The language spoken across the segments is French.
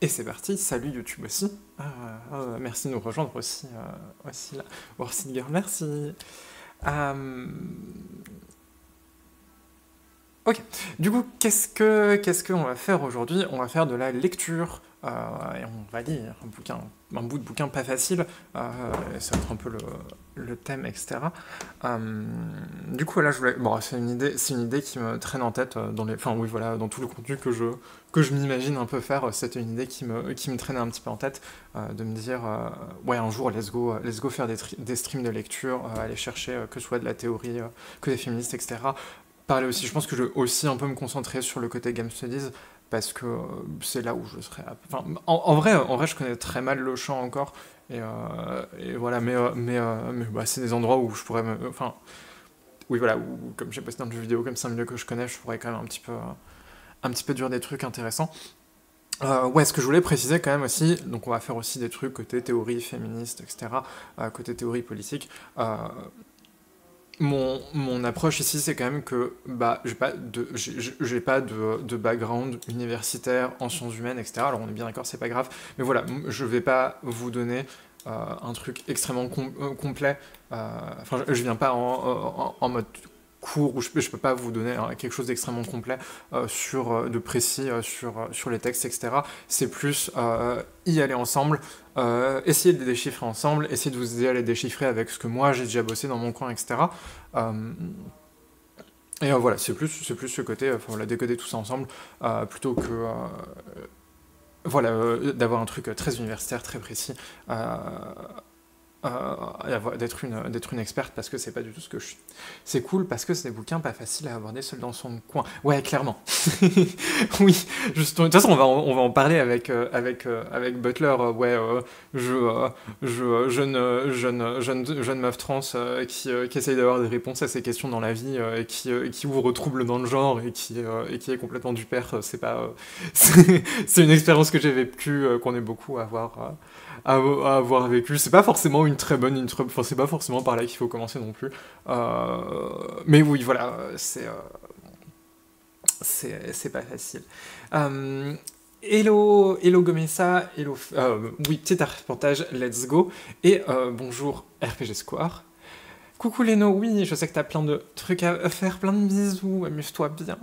Et c'est parti, salut YouTube aussi. Ah, ah, merci de nous rejoindre aussi, euh, aussi là. Girl, merci. Euh, ok, du coup, qu'est-ce que qu'est-ce qu'on va faire aujourd'hui? On va faire de la lecture et on va lire un bouquin, un bout de bouquin pas facile. Euh, ça va être un peu le, le thème, etc. Euh, du coup, là, je voulais. Bon, c'est une idée, c'est une idée qui me traîne en tête dans les. Enfin, oui, voilà, dans tout le contenu que je que je m'imagine un peu faire. C'était une idée qui me qui me traînait un petit peu en tête, de me dire, ouais, un jour, let's go, let's go faire des, des streams de lecture, aller chercher que ce soit de la théorie, que des féministes, etc. Parler aussi, je pense que je vais aussi un peu me concentrer sur le côté game studies parce que c'est là où je serais. En, vrai, en vrai, je connais très mal le chant encore, et, euh, voilà, mais, euh, mais, euh, mais bah, c'est des endroits où je pourrais. Enfin, oui, voilà, comme j'ai posté un jeu vidéo, comme c'est un milieu que je connais, je pourrais quand même un petit peu, un petit peu dire des trucs intéressants. ouais, ce que je voulais préciser quand même aussi, donc on va faire aussi des trucs côté théorie féministe, etc., côté théorie politique mon, approche ici, c'est quand même que bah, j'ai pas, de, background universitaire en sciences humaines, etc. Alors on est bien d'accord, c'est pas grave. Mais voilà, je vais pas vous donner euh, un truc extrêmement euh, complet. Euh, enfin, je, je, viens pas en, mode cours où je je peux pas vous donner hein, quelque chose d'extrêmement complet sur, de précis sur, sur les textes, etc. C'est plus y aller ensemble, euh, essayez de déchiffrer ensemble, essayez de vous aider à les déchiffrer avec ce que moi j'ai déjà bossé dans mon coin, etc. Euh, et euh, voilà, c'est plus, c'est plus ce côté, enfin voilà, décoder tout ça ensemble, plutôt que voilà, d'avoir un truc très universitaire, très précis. Euh, d'être une, d'être une experte parce que c'est pas du tout ce que je suis. C'est cool parce que c'est des bouquins pas faciles à aborder seul dans son coin. Ouais, clairement. oui, juste, de toute façon, on va, on va en parler avec, euh, avec, euh, avec Butler. ouais, je, je, jeune, jeune, jeune, jeune meuf trans qui, qui essaye d'avoir des réponses à ces questions dans la vie et qui, qui ouvre trouble dans le genre et qui, et qui est complètement du père. C'est pas. c'est une expérience que j'ai vécue, qu'on est beaucoup à avoir à, avoir vécu. C'est pas forcément une très bonne intro, enfin c'est pas forcément par là qu'il faut commencer non plus. Euh, mais oui, voilà, c'est euh, c'est pas facile. Euh, hello, hello Gomessa, hello, oui, petit reportage, let's go. Et bonjour RPG Square. Coucou Leno, oui, je sais que t'as plein de trucs à faire, plein de bisous, amuse-toi bien.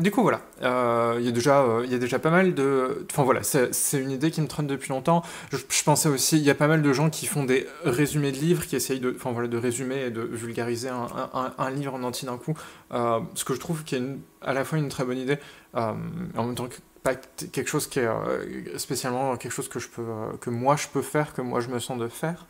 Du coup, voilà, euh, il y, a déjà, euh, y a déjà pas mal de... Enfin voilà, c'est une idée qui me trône depuis longtemps. Je, pensais aussi, il y a pas mal de gens qui font des résumés de livres, qui essayent de, enfin, voilà, de résumer et de vulgariser un, un, livre en entier d'un coup. Euh, ce que je trouve qui est à la fois une très bonne idée, en même temps que pas quelque chose qui est spécialement quelque chose que, je peux, que moi je peux faire, que moi je me sens de faire.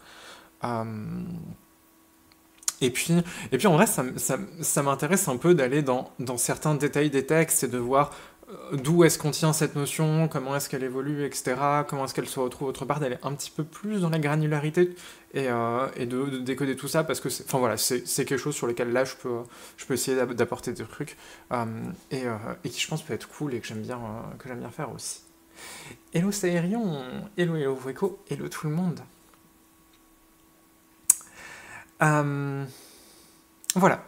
Et puis, et puis en vrai, ça, m'intéresse un peu d'aller dans, certains détails des textes et de voir euh, d'où est-ce qu'on tient cette notion, comment est-ce qu'elle évolue, etc., comment est-ce qu'elle se retrouve autre part, d'aller un petit peu plus dans la granularité et, euh, de, décoder tout ça, parce que c'est, enfin, voilà, c'est, quelque chose sur lequel là, je peux, je peux essayer d'apporter des trucs, euh, et, qui, je pense, peut être cool et que j'aime bien, que j'aime bien faire aussi. Hello Saérion, hello hello Vueco, hello tout le monde euh, voilà.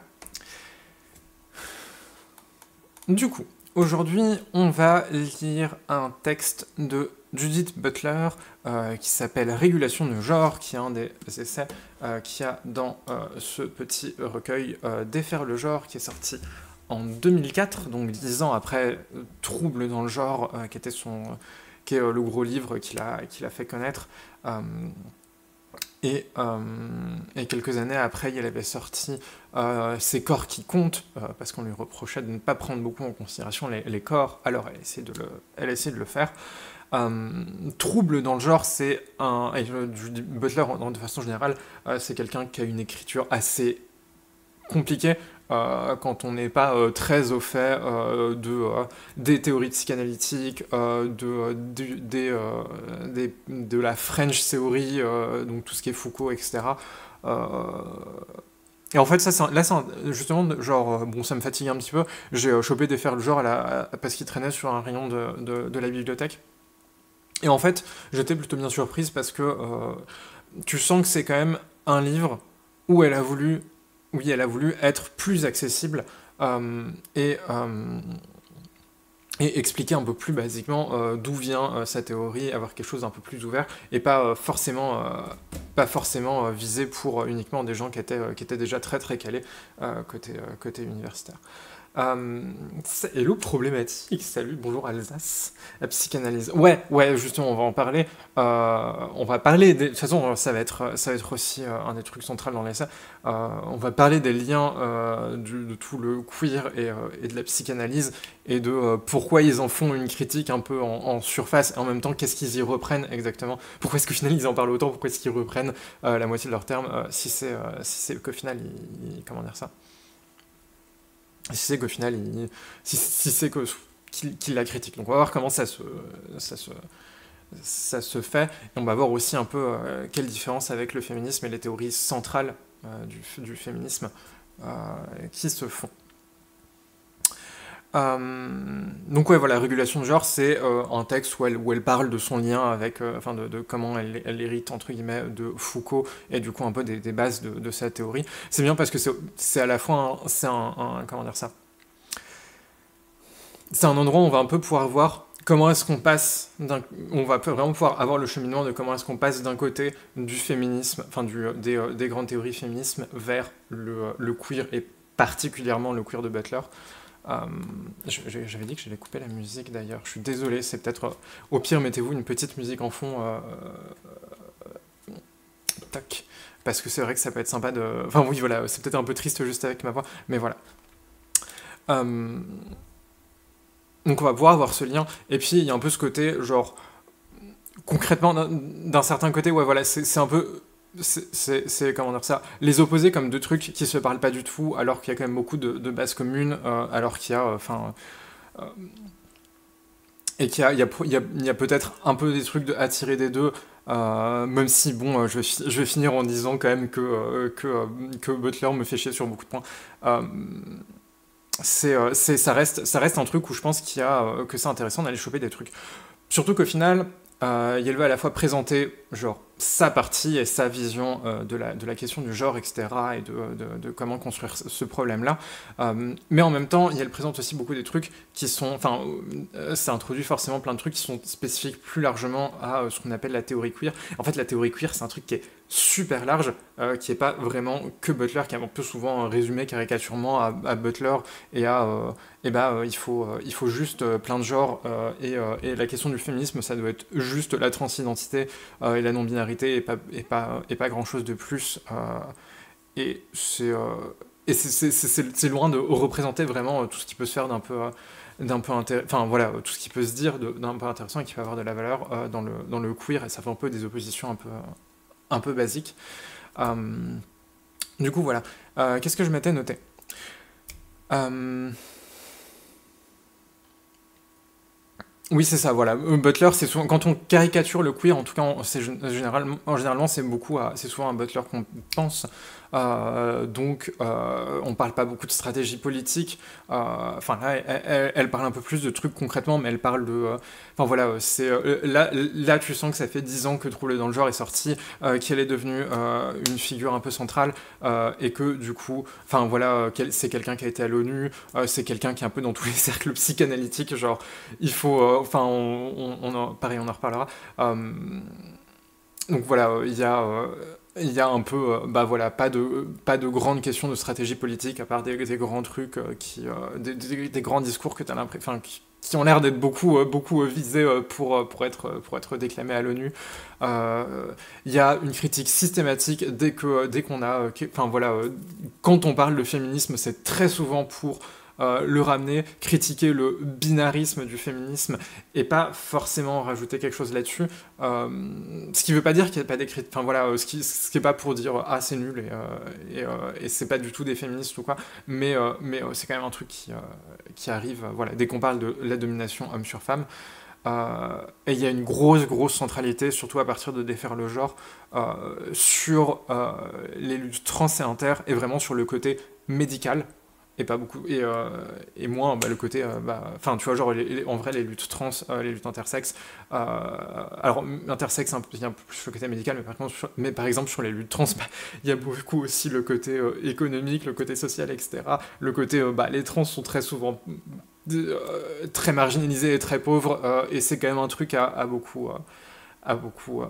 Du coup, aujourd'hui, on va lire un texte de Judith Butler euh, qui s'appelle Régulation de genre, qui est un des essais euh, qu'il y a dans ce petit recueil Défaire le genre, qui est sorti en 2004, donc dix ans après Trouble dans le genre, qui était son, qui est le gros livre qu'il a, qu'il a fait connaître. Euh, et, quelques années après, il avait sorti euh, Ces corps qui comptent, euh, parce qu'on lui reprochait de ne pas prendre beaucoup en considération les, corps, alors elle essaie de le, elle essaie de le faire. trouble dans le genre, c'est un. Butler, de façon générale, c'est quelqu'un qui a une écriture assez compliquée. Euh, quand on n'est pas euh, très au fait euh, de, des théories psychanalytiques, de, de, de, la French theory, donc tout ce qui est Foucault, etc. Et en fait, ça, là, justement, genre, bon, ça me fatigue un petit peu. J'ai chopé des fers le genre à la, parce qu'il traînait sur un rayon de, de, la bibliothèque. Et en fait, j'étais plutôt bien surprise parce que tu sens que c'est quand même un livre où elle a voulu oui, elle a voulu être plus accessible euh, et, euh, et expliquer un peu plus basiquement euh, d'où vient sa théorie, avoir quelque chose d'un peu plus ouvert et pas forcément, pas forcément visé pour uniquement des gens qui étaient, qui étaient déjà très très calés côté, côté universitaire. Euh, hello problématique, salut, bonjour Alsace, la psychanalyse. Ouais, ouais, justement, on va en parler. Euh, on va parler, de toute façon, ça va être, ça va être aussi euh, un des trucs centraux dans l'essai. Euh, on va parler des liens de tout le queer et, et, de la psychanalyse et de pourquoi ils en font une critique un peu en, surface et en même temps qu'est-ce qu'ils y reprennent exactement. Pourquoi est-ce qu'au final ils en parlent autant? Pourquoi est-ce qu'ils reprennent la moitié de leurs termes si c'est si qu'au final, comment dire ça? Si c'est qu'au final, il, si, c'est qu'il la critique. Donc on va voir comment ça se, ça se, fait. Et on va voir aussi un peu euh, quelle différence avec le féminisme et les théories centrales euh, du, du, féminisme euh, qui se font. Euh, donc ouais, voilà, régulation de genre, c'est euh, un texte où elle, où elle parle de son lien avec, euh, enfin de, comment elle, elle, hérite entre guillemets de Foucault et du coup un peu des, bases de, de, sa théorie. C'est bien parce que c'est à la fois, c'est un, comment dire ça, c'est un endroit où on va un peu pouvoir voir comment est-ce qu'on passe, on va vraiment pouvoir avoir le cheminement de comment est-ce qu'on passe d'un côté du féminisme, enfin du, des, des, grandes théories féminisme vers le, le queer et particulièrement le queer de Butler. Euh, j'avais dit que j'allais couper la musique d'ailleurs. Je suis désolé, c'est peut-être. Euh, au pire, mettez-vous une petite musique en fond. Euh, tac. Parce que c'est vrai que ça peut être sympa de. Enfin, oui, voilà, c'est peut-être un peu triste juste avec ma voix, mais voilà. Donc, on va pouvoir avoir ce lien. Et puis, il y a un peu ce côté, genre. Concrètement, d'un certain côté, ouais, voilà, c'est un peu c'est comment dire ça les opposer comme deux trucs qui se parlent pas du tout alors qu'il y a quand même beaucoup de, bases communes euh, alors qu'il y a euh, enfin euh, et qu'il y a, y y a, peut-être un peu des trucs de, à tirer des deux même si bon je vais, je vais finir en disant quand même que, que, que Butler me fait chier sur beaucoup de points. C'est ça reste ça reste un truc où je pense qu'il y a que c'est intéressant d'aller choper des trucs. Surtout qu'au final euh, veut à la fois présenter genre sa partie et sa vision euh, de, la, de la question du genre, etc., et de, de, comment construire ce problème-là. Euh, mais en même temps, il présente aussi beaucoup des trucs qui sont, enfin, ça introduit forcément plein de trucs qui sont spécifiques plus largement à ce qu'on appelle la théorie queer. En fait, la théorie queer, c'est un truc qui est super large, euh, qui n'est pas vraiment que Butler, qui est un peu souvent résumé caricaturement à, Butler et à euh, et bah, euh, il, faut, il faut juste plein de genres et, et, la question du féminisme, ça doit être juste la transidentité et la non-binarité et pas, et pas, et pas grand-chose de plus. et c'est et c'est loin de représenter vraiment tout ce qui peut se faire d'un peu d'un peu enfin voilà tout ce qui peut se dire d'un peu intéressant et qui peut avoir de la valeur dans le dans le queer et ça fait un peu des oppositions un peu un peu basique. Euh, du coup, voilà. Euh, qu'est-ce que je m'étais noté? Euh, Oui, c'est ça, voilà. Butler, c'est quand on caricature le queer, en tout cas, c'est généralement c'est beaucoup, c'est souvent un Butler qu'on pense euh, donc, euh, on parle pas beaucoup de stratégie politique. Euh, enfin, là, elle, parle un peu plus de trucs concrètement, mais elle parle de. Enfin, voilà, c'est là, là, tu sens que ça fait 10 ans que Trouble dans le genre est sorti, qu'elle est devenue une figure un peu centrale, et que du coup, enfin, voilà, c'est quelqu'un qui a été à l'ONU, c'est quelqu'un qui est un peu dans tous les cercles psychanalytiques. Genre, il faut. Enfin, on, on, pareil, on en reparlera. donc voilà, il y a il y a un peu, euh, bah voilà, pas de, pas de grandes questions de stratégie politique, à part des, grands trucs, euh, qui, euh, des, grands discours que tu l'impression, qui, qui, ont l'air d'être beaucoup, beaucoup visés pour, pour, être, pour être déclamés à l'ONU. Il y a une critique systématique dès qu'on dès qu'on a, enfin voilà, quand on parle de féminisme, c'est très souvent pour euh, le ramener, critiquer le binarisme du féminisme et pas forcément rajouter quelque chose là-dessus. Euh, ce qui veut pas dire qu'il n'y a pas d'écrit. Enfin voilà, euh, ce qui, ce qui est pas pour dire ah c'est nul et, et, et c'est pas du tout des féministes ou quoi, mais, mais c'est quand même un truc qui, qui arrive voilà, dès qu'on parle de la domination homme sur femme. et il y a une grosse, grosse centralité, surtout à partir de défaire le genre, sur les luttes trans et inter, et vraiment sur le côté médical, et pas beaucoup et, euh, et moins bah, le côté euh, bah, enfin tu vois genre en vrai les luttes trans euh, les luttes intersexes alors intersexe un un peu plus le côté médical mais par contre mais par exemple sur les luttes trans bah, il y a beaucoup aussi le côté économique le côté social etc le côté bah, les trans sont très souvent très marginalisés et très pauvres, et c'est quand même un truc à, beaucoup, à beaucoup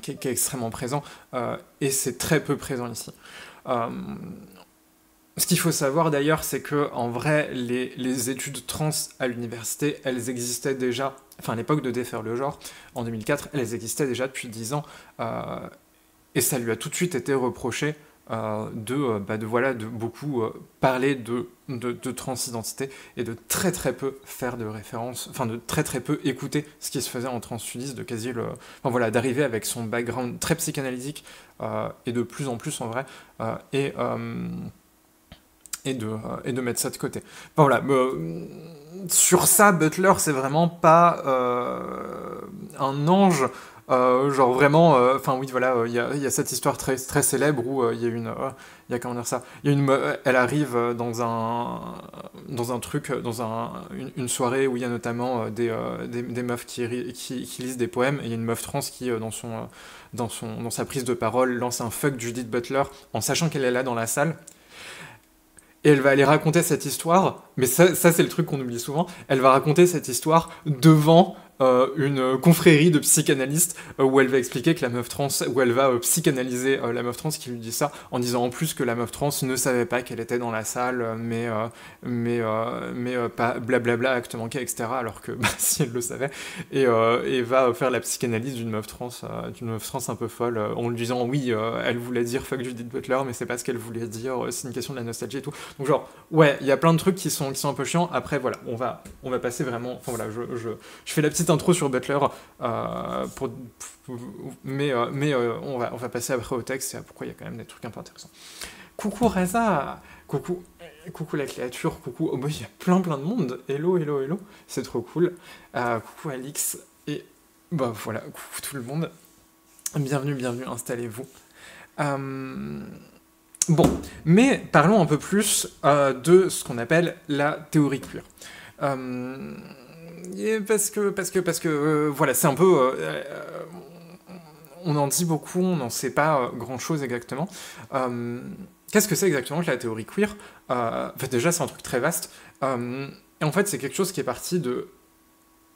qui, est, extrêmement présent, et c'est très peu présent ici. Ce qu'il faut savoir d'ailleurs, c'est que en vrai, les, études trans à l'université, elles existaient déjà, enfin à l'époque de défaire le genre, en 2004, elles existaient déjà depuis 10 ans, euh, et ça lui a tout de suite été reproché euh, de, euh, bah, de, voilà, de beaucoup parler de, de, transidentité et de très très peu faire de référence, enfin de très très peu écouter ce qui se faisait en transsudisme, de quasi le, voilà, d'arriver avec son background très psychanalytique et de plus en plus en vrai, et et de, euh, et de mettre ça de côté. voilà, euh, sur ça, Butler, c'est vraiment pas euh, un ange. genre vraiment, enfin oui, voilà, il y, y, a cette histoire très, très célèbre où il y a une, il y a comment dire ça, y a une, elle arrive dans un, dans un truc, dans un, une, soirée où il y a notamment des, des, des, meufs qui, qui, qui, lisent des poèmes et il y a une meuf trans qui, dans son, dans son, dans sa prise de parole, lance un fuck Judith Butler en sachant qu'elle est là dans la salle et elle va aller raconter cette histoire, mais ça, ça c'est le truc qu'on oublie souvent, elle va raconter cette histoire devant euh, une confrérie de psychanalystes euh, où elle va expliquer que la meuf trans, où elle va euh, psychanalyser la meuf trans qui lui dit ça en disant en plus que la meuf trans ne savait pas qu'elle était dans la salle, mais mais mais pas blablabla acte manqué etc. Alors que bah, si elle le savait et, et va faire la psychanalyse d'une meuf trans, d'une meuf trans un peu folle en lui disant oui elle voulait dire fuck Judith Butler mais c'est pas ce qu'elle voulait dire, c'est une question de la nostalgie et tout. Donc genre ouais il y a plein de trucs qui sont qui sont un peu chiants. Après voilà on va on va passer vraiment, enfin voilà je, je, je fais la petite intro sur Butler, euh, mais, euh, mais euh, on, va, on va passer après au texte et pourquoi il y a quand même des trucs un peu intéressants. Coucou Reza, coucou, coucou la créature, coucou, oh, il y a plein plein de monde, hello, hello, hello, c'est trop cool. coucou Alix, et bah voilà, coucou tout le monde, bienvenue, bienvenue, installez-vous. Bon, mais parlons un peu plus de ce qu'on appelle la théorie queer parce que, parce que, parce que, euh, voilà, c'est un peu. Euh, euh, on en dit beaucoup, on n'en sait pas grand-chose exactement. Qu'est-ce que c'est exactement que la théorie queer? Déjà, c'est un truc très vaste. et en fait, c'est quelque chose qui est parti de.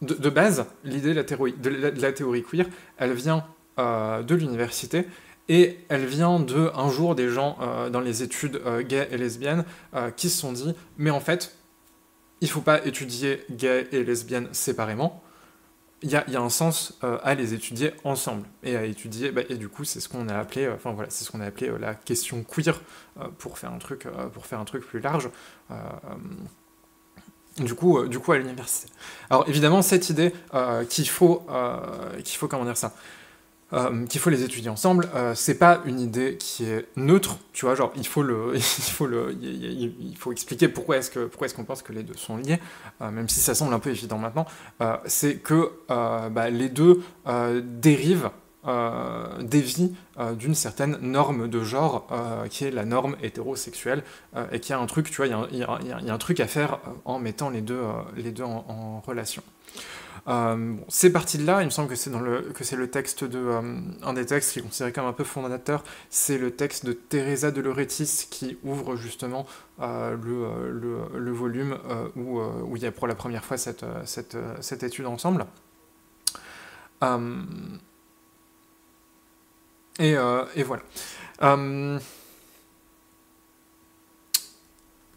De, base, l'idée de, la théorie, de, la, théorie queer, elle vient de l'université et elle vient de un jour des gens dans les études gays et lesbiennes qui se sont dit mais en fait il faut pas étudier gays et lesbiennes séparément. Il y a, un sens euh, à les étudier ensemble et à étudier bah, et du coup c'est ce qu'on a appelé euh, enfin voilà c'est ce qu'on a appelé euh, la question queer pour faire un truc pour faire un truc plus large du coup, du coup à l'université. Alors évidemment, cette idée qu'il faut, qu'il faut comment dire ça, euh, qu'il faut les étudier ensemble, euh, c'est pas une idée qui est neutre, tu vois, genre il faut le, il faut le, il, faut expliquer pourquoi est-ce que, pourquoi est-ce qu'on pense que les deux sont liés, euh, même si ça semble un peu évident maintenant, c'est que bah, les deux dérivent dévient d'une certaine norme de genre qui est la norme hétérosexuelle et qui a un truc, tu vois, il y, y, a un truc à faire en mettant les deux, les deux en relation. Euh, c'est parti de là, il me semble que c'est le, que c'est le texte de, euh, un des textes qui est considéré comme un peu fondateur, c'est le texte de Teresa de Lauretis qui ouvre justement euh, le, le, volume où, où, il y a pour la première fois cette, cette, cette étude ensemble. Et, et, voilà.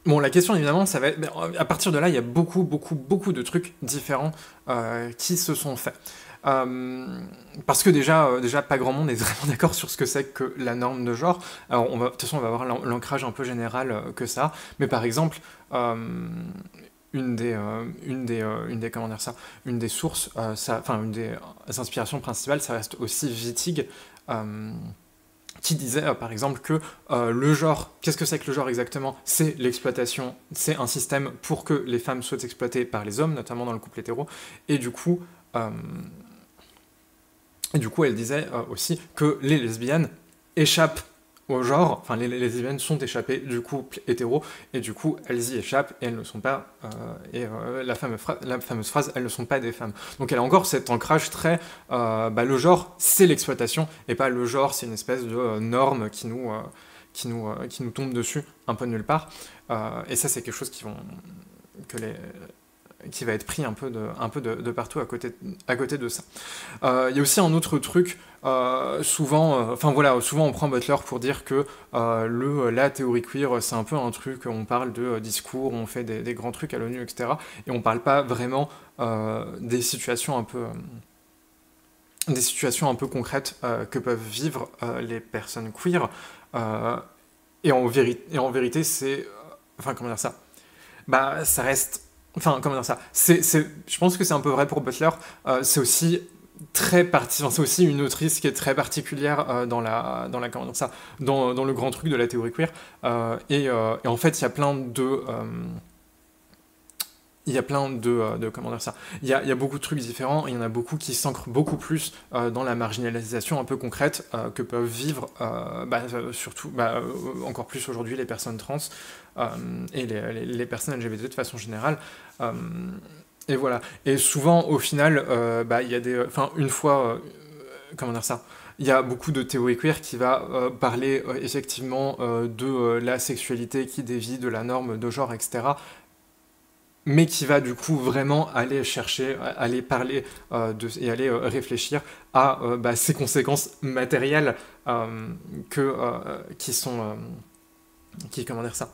Bon, la question évidemment, ça va être. À partir de là, il y a beaucoup, beaucoup, beaucoup de trucs différents euh, qui se sont faits. Euh, parce que déjà, euh, déjà, pas grand monde est vraiment d'accord sur ce que c'est que la norme de genre. Alors, on va, de toute façon, on va voir l'ancrage un peu général que ça. Mais par exemple, une des, une des, une des, comment dire ça, une des sources, enfin, une des inspirations principales, ça reste aussi Wittig qui disait euh, par exemple que euh, le genre, qu'est-ce que c'est que le genre exactement? C'est l'exploitation, c'est un système pour que les femmes soient exploitées par les hommes, notamment dans le couple hétéro, et du coup, euh, et du coup elle disait aussi que les lesbiennes échappent au genre, enfin les, lesbiennes sont échappées du couple hétéro, et du coup elles y échappent et elles ne sont pas, euh, et euh, la, fameuse phrase, elles ne sont pas des femmes. Donc elle a encore cet ancrage très, euh, bah, le genre c'est l'exploitation, et pas le genre c'est une espèce de norme qui nous, qui, nous, qui nous tombe dessus un peu nulle part, et ça c'est quelque chose qui vont que les qui va être pris un peu de, un peu de, partout à côté, à côté de ça. Il y a aussi un autre truc, euh, souvent, euh, enfin voilà, souvent on prend Butler pour dire que le, la théorie queer, c'est un peu un truc, on parle de discours, on fait des, grands trucs à l'ONU, etc. Et on parle pas vraiment des situations un peu des situations un peu concrètes que peuvent vivre les personnes queer. et, en et en vérité, c'est. enfin, comment dire ça? Bah, ça reste Enfin, comment dire ça? C'est, Je pense que c'est un peu vrai pour Butler. Euh, c'est aussi très parti, c'est aussi une autrice qui est très particulière euh, dans la, dans la, comment dire ça, dans, dans, le grand truc de la théorie queer. Euh, et, et, en fait, il y a plein de il y a plein de, comment dire ça il y, a, il y, a, beaucoup de trucs différents et il y en a beaucoup qui s'ancrent beaucoup plus dans la marginalisation un peu concrète que peuvent vivre bah, surtout bah, encore plus aujourd'hui les personnes trans et les, les, personnes LGBT de façon générale euh, et voilà. Et souvent, au final, euh, bah, il y a des. Enfin, une fois. Euh, comment dire ça? Il y a beaucoup de théorie queer qui va parler effectivement de la sexualité qui dévie de la norme de genre, etc. Mais qui va du coup vraiment aller chercher, aller parler de, et aller réfléchir à bah, ces conséquences matérielles que, qui sont. qui, comment dire ça?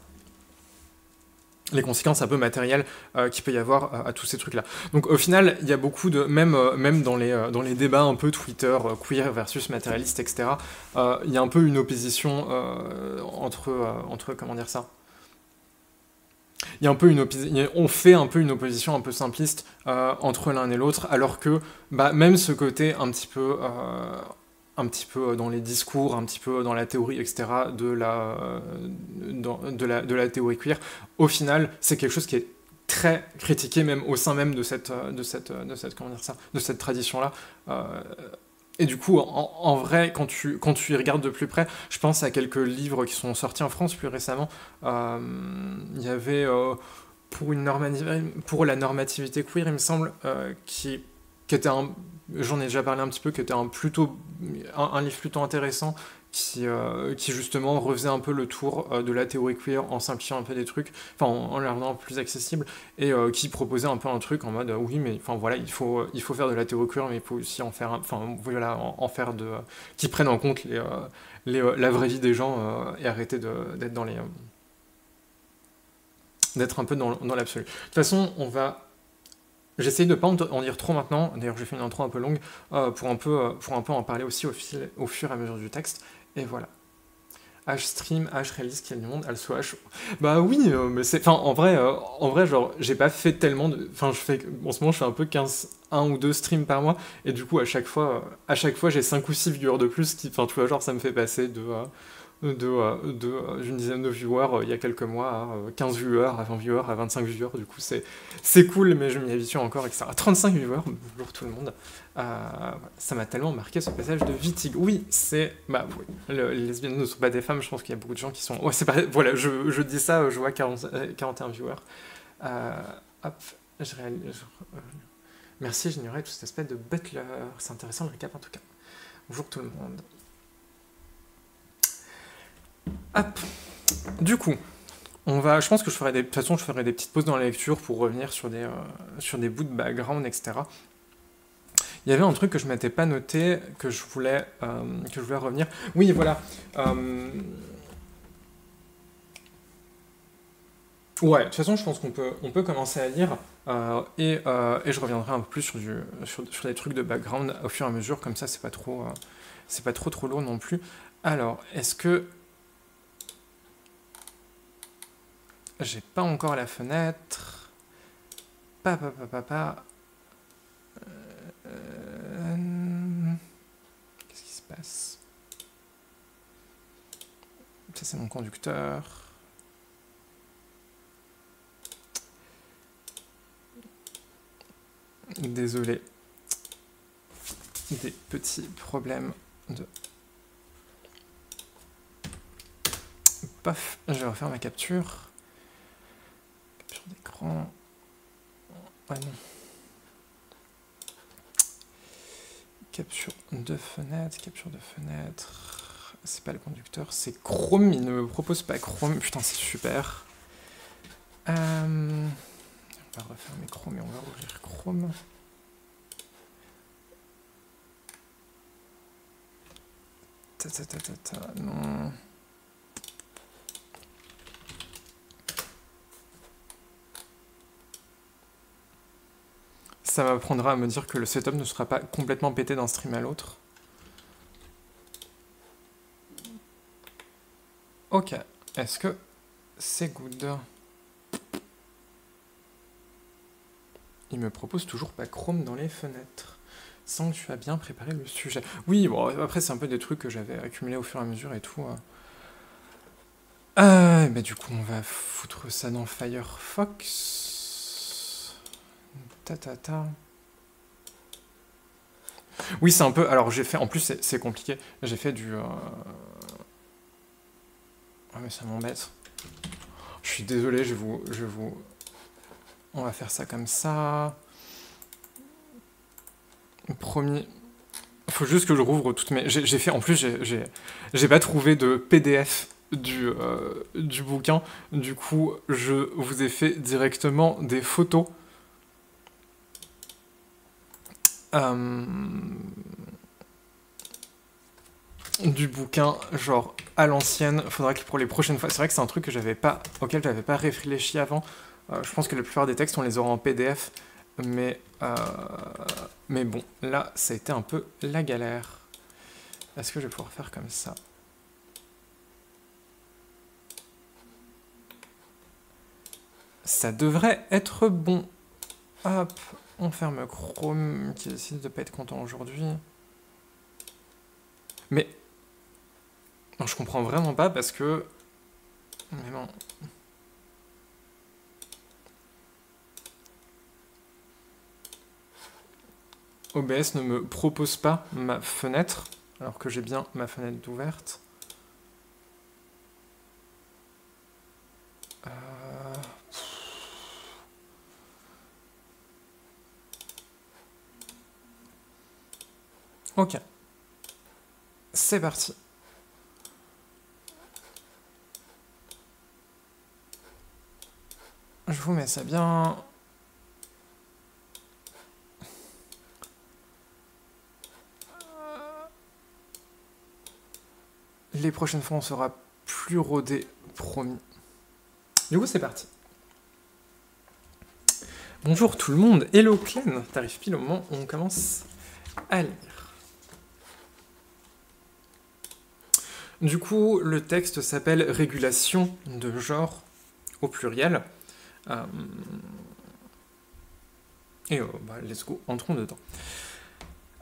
Les conséquences un peu matérielles euh, qu'il peut y avoir euh, à tous ces trucs-là. Donc au final, il y a beaucoup de, même, euh, même dans, les, dans les débats un peu Twitter, queer versus matérialiste, etc., il y a un peu une opposition entre, entre, comment dire ça? Il y a un peu une on fait un peu une opposition un peu simpliste entre l'un et l'autre, alors que bah, même ce côté un petit peu un petit peu dans les discours, un petit peu dans la théorie, etc., de la, de la, de la théorie queer, au final, c'est quelque chose qui est très critiqué même au sein même de cette, de cette, de cette, comment dire ça, de cette tradition-là. Euh, et du coup, en, vrai, quand tu, quand tu y regardes de plus près, je pense à quelques livres qui sont sortis en France plus récemment. Euh, il y avait euh, pour, une pour la normativité queer, il me semble, qui, qui était un j'en ai déjà parlé un petit peu, qui était un, plutôt, un, livre plutôt intéressant, qui, euh, justement refaisait un peu le tour euh, de la théorie queer en simplifiant un peu des trucs, enfin en, la rendant plus accessible, et euh, qui proposait un peu un truc en mode oui mais enfin voilà il faut, il faut faire de la théorie queer mais il faut aussi en faire enfin voilà en, faire de qui prennent en compte la vraie vie des gens et arrêter d'être dans les d'être un peu dans l'absolu. De toute façon on va J'essaye de ne pas en dire trop maintenant, d'ailleurs j'ai fait une intro un peu longue, euh, pour, un peu, euh, pour un peu en parler aussi au, fil, au fur et à mesure du texte, et voilà. H stream, H release, quel monde, also H. Bah oui, euh, mais c'est. Enfin, en vrai, en vrai, genre, j'ai pas fait tellement de. Enfin, je fais. En ce moment, je fais un peu 15, 1 ou 2 streams par mois, et du coup, à chaque fois, à chaque fois, j'ai 5 ou 6 viewers de plus, qui. Enfin, tu vois, genre, ça me fait passer de de, euh, de, euh, une dizaine de viewers euh, il y a quelques mois à 15 viewers, à 20 viewers, à 25 viewers. Du coup, c'est cool, mais je m'y habitue encore, etc. 35 viewers, bonjour tout le monde. ça m'a tellement marqué ce passage de Vitig. Oui, c'est. Bah les lesbiennes ne sont pas des femmes, je pense qu'il y a beaucoup de gens qui sont. Ouais, c'est pas. Voilà, je, je, dis ça, je vois 40, 41 viewers. hop, je réalise. Merci, j'ignorais tout cet aspect de Butler. C'est intéressant le récap en tout cas. Bonjour tout le monde. Hop. Du coup, on va, je pense que je ferai des, de toute façon, je ferai des petites pauses dans la lecture pour revenir sur des, euh, sur des bouts de background, etc. Il y avait un truc que je m'étais pas noté, que je voulais, euh, que je voulais revenir. Oui, voilà. Euh, ouais, de toute façon, je pense qu'on peut, on peut commencer à lire et, et, je reviendrai un peu plus sur, du, sur, des trucs de background au fur et à mesure, comme ça, c'est pas trop, c'est pas trop trop lourd non plus. Alors, est-ce que J'ai pas encore la fenêtre. Pa, pa, pa, pa, euh, Qu'est-ce qui se passe? Ça, c'est mon conducteur. Désolé. Des petits problèmes de... Paf, je vais refaire ma capture d'écran. Capture de fenêtre, capture de fenêtre. C'est pas le conducteur, c'est Chrome. Il ne me propose pas Chrome. Putain, c'est super. Euh, va pas refermer Chrome et on va ouvrir Chrome. Ta ta ta ta ta, non. Ça m'apprendra à me dire que le setup ne sera pas complètement pété d'un stream à l'autre. Ok, est-ce que c'est good? Il me propose toujours pas Chrome dans les fenêtres, sans que tu as bien préparé le sujet. Oui, bon, après c'est un peu des trucs que j'avais accumulés au fur et à mesure et tout. Bah du coup on va foutre ça dans Firefox. Oui, c'est un peu. Alors j'ai fait. En plus, c'est compliqué. J'ai fait du. Euh, ah mais ça m'embête. Je suis désolé, je vous, vous... On va faire ça comme ça. Il faut juste que je rouvre toutes mes... J'ai fait... En plus, j'ai pas trouvé de PDF euh, du bouquin. Du coup, je vous ai fait directement des photos. Euh du bouquin, genre à l'ancienne. Faudra que pour les prochaines fois. C'est vrai que c'est un truc que j'avais pas, auquel j'avais pas réfléchi avant. Euh, je pense que la plupart des textes, on les aura en PDF. Mais, euh, mais bon, là, ça a été un peu la galère. Est-ce que je vais pouvoir faire comme ça? Ça devrait être bon. Hop, on ferme Chrome qui décide de pas être content aujourd'hui. Mais non, je comprends vraiment pas parce que... Mais bon... OBS ne me propose pas ma fenêtre, alors que j'ai bien ma fenêtre ouverte. Euh, ok. C'est parti. Je vous mets ça bien. Les prochaines fois, on sera plus rodé, promis. Du coup, c'est parti. Bonjour tout le monde, hello Clen, t'arrives pile au moment où on commence à lire. Du coup, le texte s'appelle Régulation de genre au pluriel. Euh, et euh, bah, let's go, entrons dedans.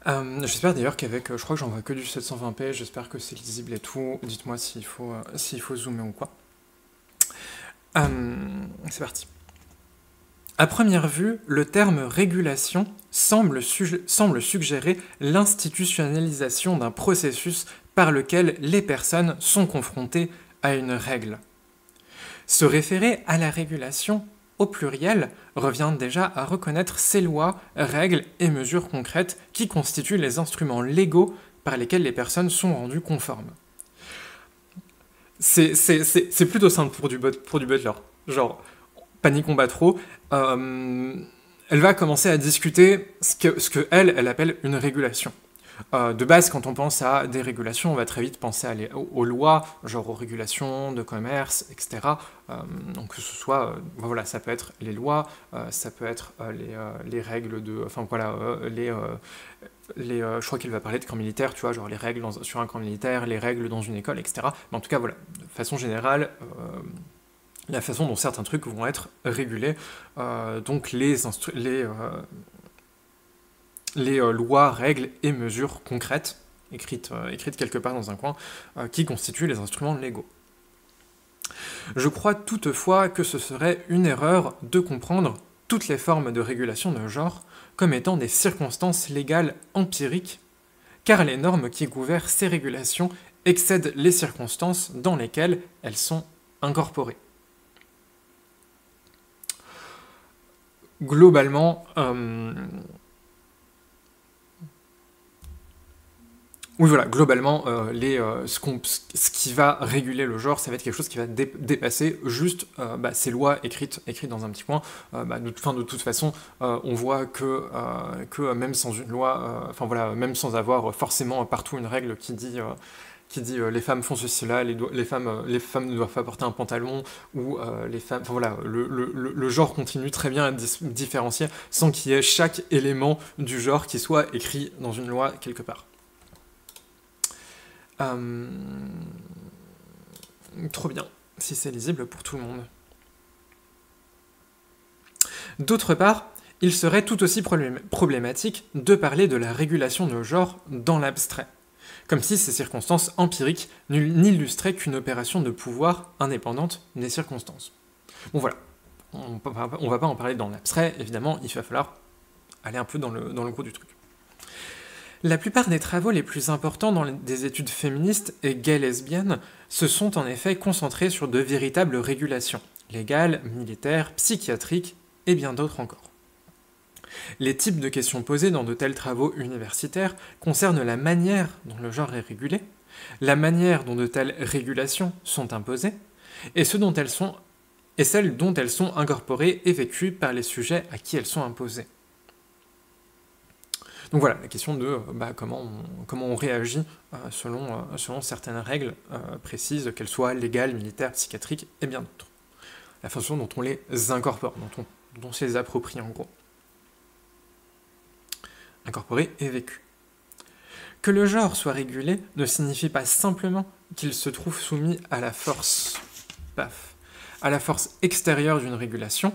Euh, j'espère d'ailleurs qu'avec, je crois que j'en vois que du 720p, j'espère que c'est lisible et tout. Dites-moi s'il faut, faut zoomer ou quoi. c'est parti. À première vue, le terme régulation semble suggérer l'institutionnalisation d'un processus par lequel les personnes sont confrontées à une règle. Se référer à la régulation au pluriel revient déjà à reconnaître ces lois, règles et mesures concrètes qui constituent les instruments légaux par lesquels les personnes sont rendues conformes. C'est plutôt simple pour du, pour du butler. Genre, paniquons pas trop. Euh, elle va commencer à discuter ce que, elle appelle une régulation. Euh, de base, quand on pense à des régulations, on va très vite penser aux, lois, genre aux régulations de commerce, etc. Euh, donc que ce soit, euh, voilà, ça peut être les lois, ça peut être les, règles de, enfin voilà, les, les, je crois qu'il va parler de camp militaire, tu vois, genre les règles sur un camp militaire, les règles dans une école, etc. Mais en tout cas, voilà, de façon générale la façon dont certains trucs vont être régulés, donc les, les, les euh, lois, règles et mesures concrètes, écrites, euh, écrites quelque part dans un coin, euh, qui constituent les instruments légaux. Je crois toutefois que ce serait une erreur de comprendre toutes les formes de régulation de genre comme étant des circonstances légales empiriques, car les normes qui gouvernent ces régulations excèdent les circonstances dans lesquelles elles sont incorporées. Globalement, oui, voilà, globalement, euh, les, euh, ce, qui va réguler le genre, ça va être quelque chose qui va dépasser juste euh, bah, ces lois écrites, écrites dans un petit coin. Bah, de, toute façon, on voit que, même sans une loi, enfin voilà, même sans avoir forcément partout une règle qui dit qui dit les femmes font ceci là, les, femmes, ne doivent pas porter un pantalon, ou les femmes. Voilà, le, le, le, genre continue très bien à être différencié sans qu'il y ait chaque élément du genre qui soit écrit dans une loi quelque part. Euh, trop bien, si c'est lisible pour tout le monde. D'autre part, il serait tout aussi problématique de parler de la régulation de genre dans l'abstrait, comme si ces circonstances empiriques n'illustraient qu'une opération de pouvoir indépendante des circonstances. Bon voilà, on ne va pas en parler dans l'abstrait, évidemment, il va falloir aller un peu dans le, dans le gros du truc. La plupart des travaux les plus importants dans des études féministes et gays lesbiennes se sont en effet concentrés sur de véritables régulations, légales, militaires, psychiatriques et bien d'autres encore. Les types de questions posées dans de tels travaux universitaires concernent la manière dont le genre est régulé, la manière dont de telles régulations sont imposées, et, celles dont elles sont incorporées et vécues par les sujets à qui elles sont imposées. Donc voilà, la question de bah, comment, on, réagit euh, selon, euh, selon certaines règles euh, précises, qu'elles soient légales, militaires, psychiatriques et bien d'autres. La façon dont on les incorpore, dont on, dont les approprie en gros. Incorporer et vécu. Que le genre soit régulé ne signifie pas simplement qu'il se trouve soumis à la force, à la force extérieure d'une régulation,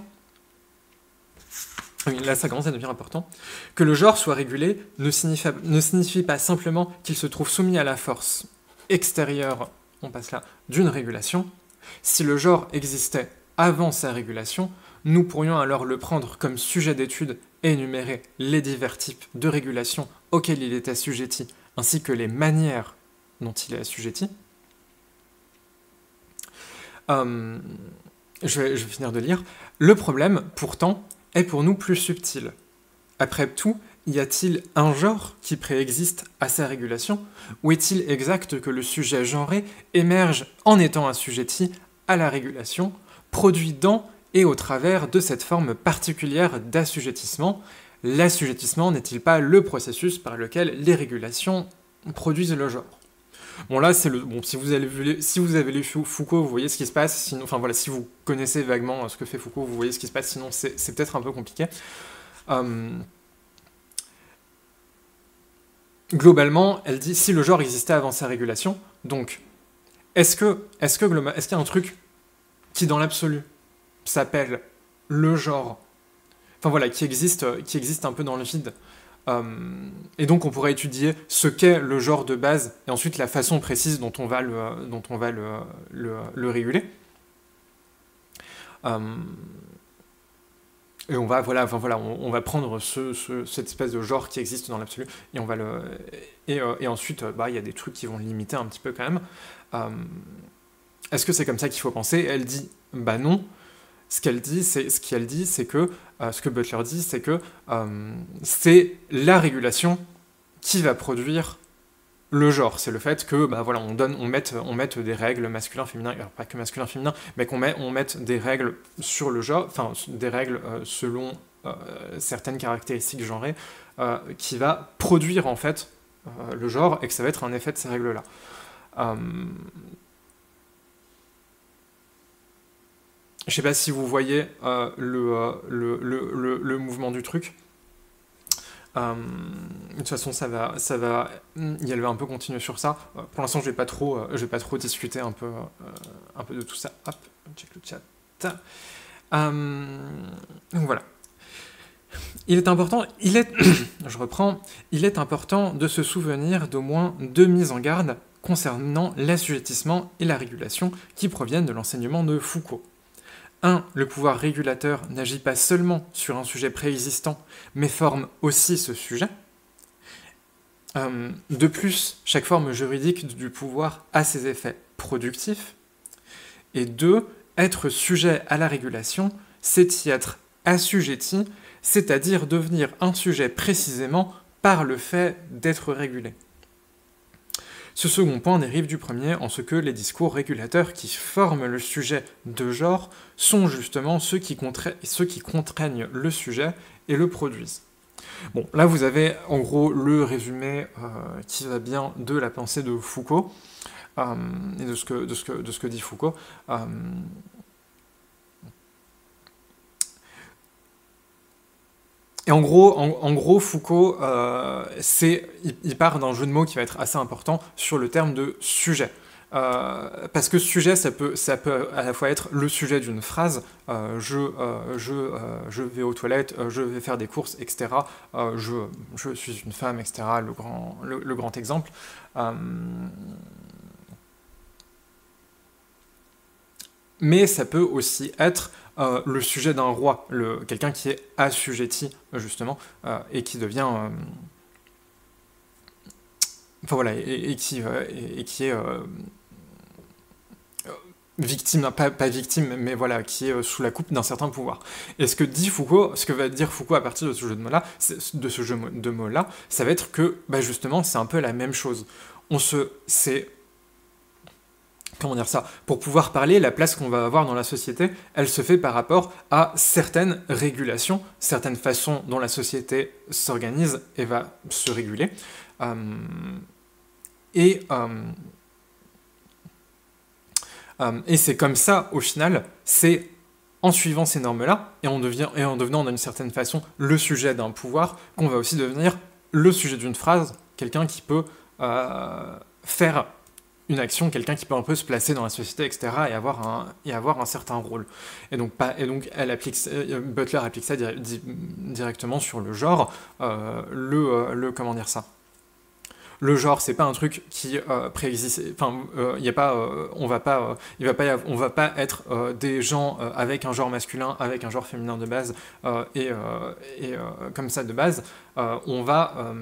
là ça commence à devenir important, que le genre soit régulé ne signifie, ne signifie pas simplement qu'il se trouve soumis à la force extérieure, on passe là, d'une régulation. Si le genre existait avant sa régulation, nous pourrions alors le prendre comme sujet d'étude et énumérer les divers types de régulation auxquels il est assujetti, ainsi que les manières dont il est assujetti. Hum, je, vais, je vais finir de lire. Le problème, pourtant, est pour nous plus subtil. Après tout, y a-t-il un genre qui préexiste à sa régulation, ou est-il exact que le sujet genré émerge en étant assujetti à la régulation, produit dans et au travers de cette forme particulière d'assujettissement? L'assujettissement n'est-il pas le processus par lequel les régulations produisent le genre? Bon là, c'est le bon. Si vous avez lu, si vous avez lu Foucault, vous voyez ce qui se passe. Sinon, enfin voilà, si vous connaissez vaguement euh, ce que fait Foucault, vous voyez ce qui se passe. Sinon, c'est peut-être un peu compliqué. Hum, globalement, elle dit si le genre existait avant sa régulation, donc est-ce que, est-ce que est-ce qu'il y a un truc qui dans l'absolu s'appelle le genre, enfin voilà, qui existe, qui existe un peu dans le vide, euh, et donc on pourrait étudier ce qu'est le genre de base et ensuite la façon précise dont on va le, dont on va le, le, réguler. Euh, et on va, voilà, voilà, on, va prendre ce, cette espèce de genre qui existe dans l'absolu et on va le et, euh, et ensuite bah il y a des trucs qui vont limiter un petit peu quand même. Est-ce que c'est comme ça qu'il faut penser? Elle dit bah non ce qu'elle dit, c'est ce qu'elle dit, c'est que euh, ce que Butler dit, c'est que euh, c'est la régulation qui va produire le genre. C'est le fait que bah voilà, on donne, on mette, on mette des règles masculin, féminin, alors pas que masculin, féminin, mais qu'on met, on mette des règles sur le genre, enfin des règles euh, selon certaines caractéristiques genrées, qui va produire en fait le genre et que ça va être un effet de ces règles-là. Je sais pas si vous voyez euh, euh, le, le, le, mouvement du truc. Euh, de toute façon, ça va, ça va un peu continuer sur ça. pour l'instant, je vais pas trop, je vais pas trop discuter un peu, un peu de tout ça. Hop, check le chat. donc voilà. Il est important, il est, je reprends, il est important de se souvenir d'au moins deux mises en garde concernant l'assujettissement et la régulation qui proviennent de l'enseignement de Foucault. 1. Le pouvoir régulateur n'agit pas seulement sur un sujet préexistant, mais forme aussi ce sujet. Euh, de plus, chaque forme juridique du pouvoir a ses effets productifs. Et 2. Être sujet à la régulation, c'est y être assujetti, c'est-à-dire devenir un sujet précisément par le fait d'être régulé. Ce second point dérive du premier en ce que les discours régulateurs qui forment le sujet de genre sont justement ceux qui, contraignent le sujet et le produisent. Bon, là vous avez en gros le résumé euh, qui va bien de la pensée de Foucault euh, et de ce, que, de, ce que, de ce que dit Foucault. Euh, et en gros, Foucault, c'est, il, part d'un jeu de mots qui va être assez important sur le terme de sujet. Euh, parce que sujet, ça peut, à la fois être le sujet d'une phrase, euh, je, euh, vais aux toilettes, je vais faire des courses, etc. je, je suis une femme, etc. Le grand, le, grand exemple. mais ça peut aussi être le sujet d'un roi, quelqu'un qui est assujetti, justement, et qui devient... Enfin voilà, et, qui, et, qui est victime, pas, pas, victime, mais voilà, qui est euh, sous la coupe d'un certain pouvoir. Et ce que dit Foucault, ce que va dire Foucault à partir de ce jeu de mots-là, de ce jeu de mots-là, ça va être que, bah justement, c'est un peu la même chose. On se, c'est, comment dire ça, pour pouvoir parler, la place qu'on va avoir dans la société, elle se fait par rapport à certaines régulations, certaines façons dont la société s'organise et va se réguler. Euh, et euh, euh, et c'est comme ça, au final, c'est en suivant ces normes-là, et, en et en devenant d'une certaine façon le sujet d'un pouvoir, qu'on va aussi devenir le sujet d'une phrase, quelqu'un qui peut faire une action, quelqu'un qui peut un peu se placer dans la société, etc., et avoir un, et avoir un certain rôle. Et donc, pas, et donc elle applique, euh, Butler applique ça directement sur le genre, le, le, comment dire ça? Le genre c'est pas un truc qui euh, préexiste. Il euh, y a pas euh, on va pas va pas être des gens avec un genre masculin avec un genre féminin de base et, comme ça de base. On va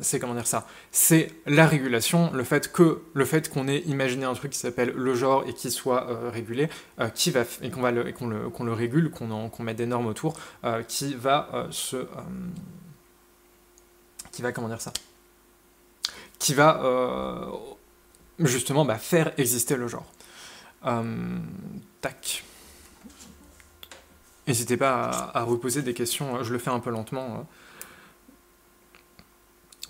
c'est comment dire ça? C'est la régulation le fait qu'on ait imaginé un truc qui s'appelle le genre et qui soit régulé qui va et qu'on va le, qu'on le, régule qu'on qu'on mette des normes autour qui va se qui va comment dire ça? Qui va euh, justement bah, faire exister le genre. Euh, tac. N'hésitez pas à, reposer des questions, je le fais un peu lentement. Hein.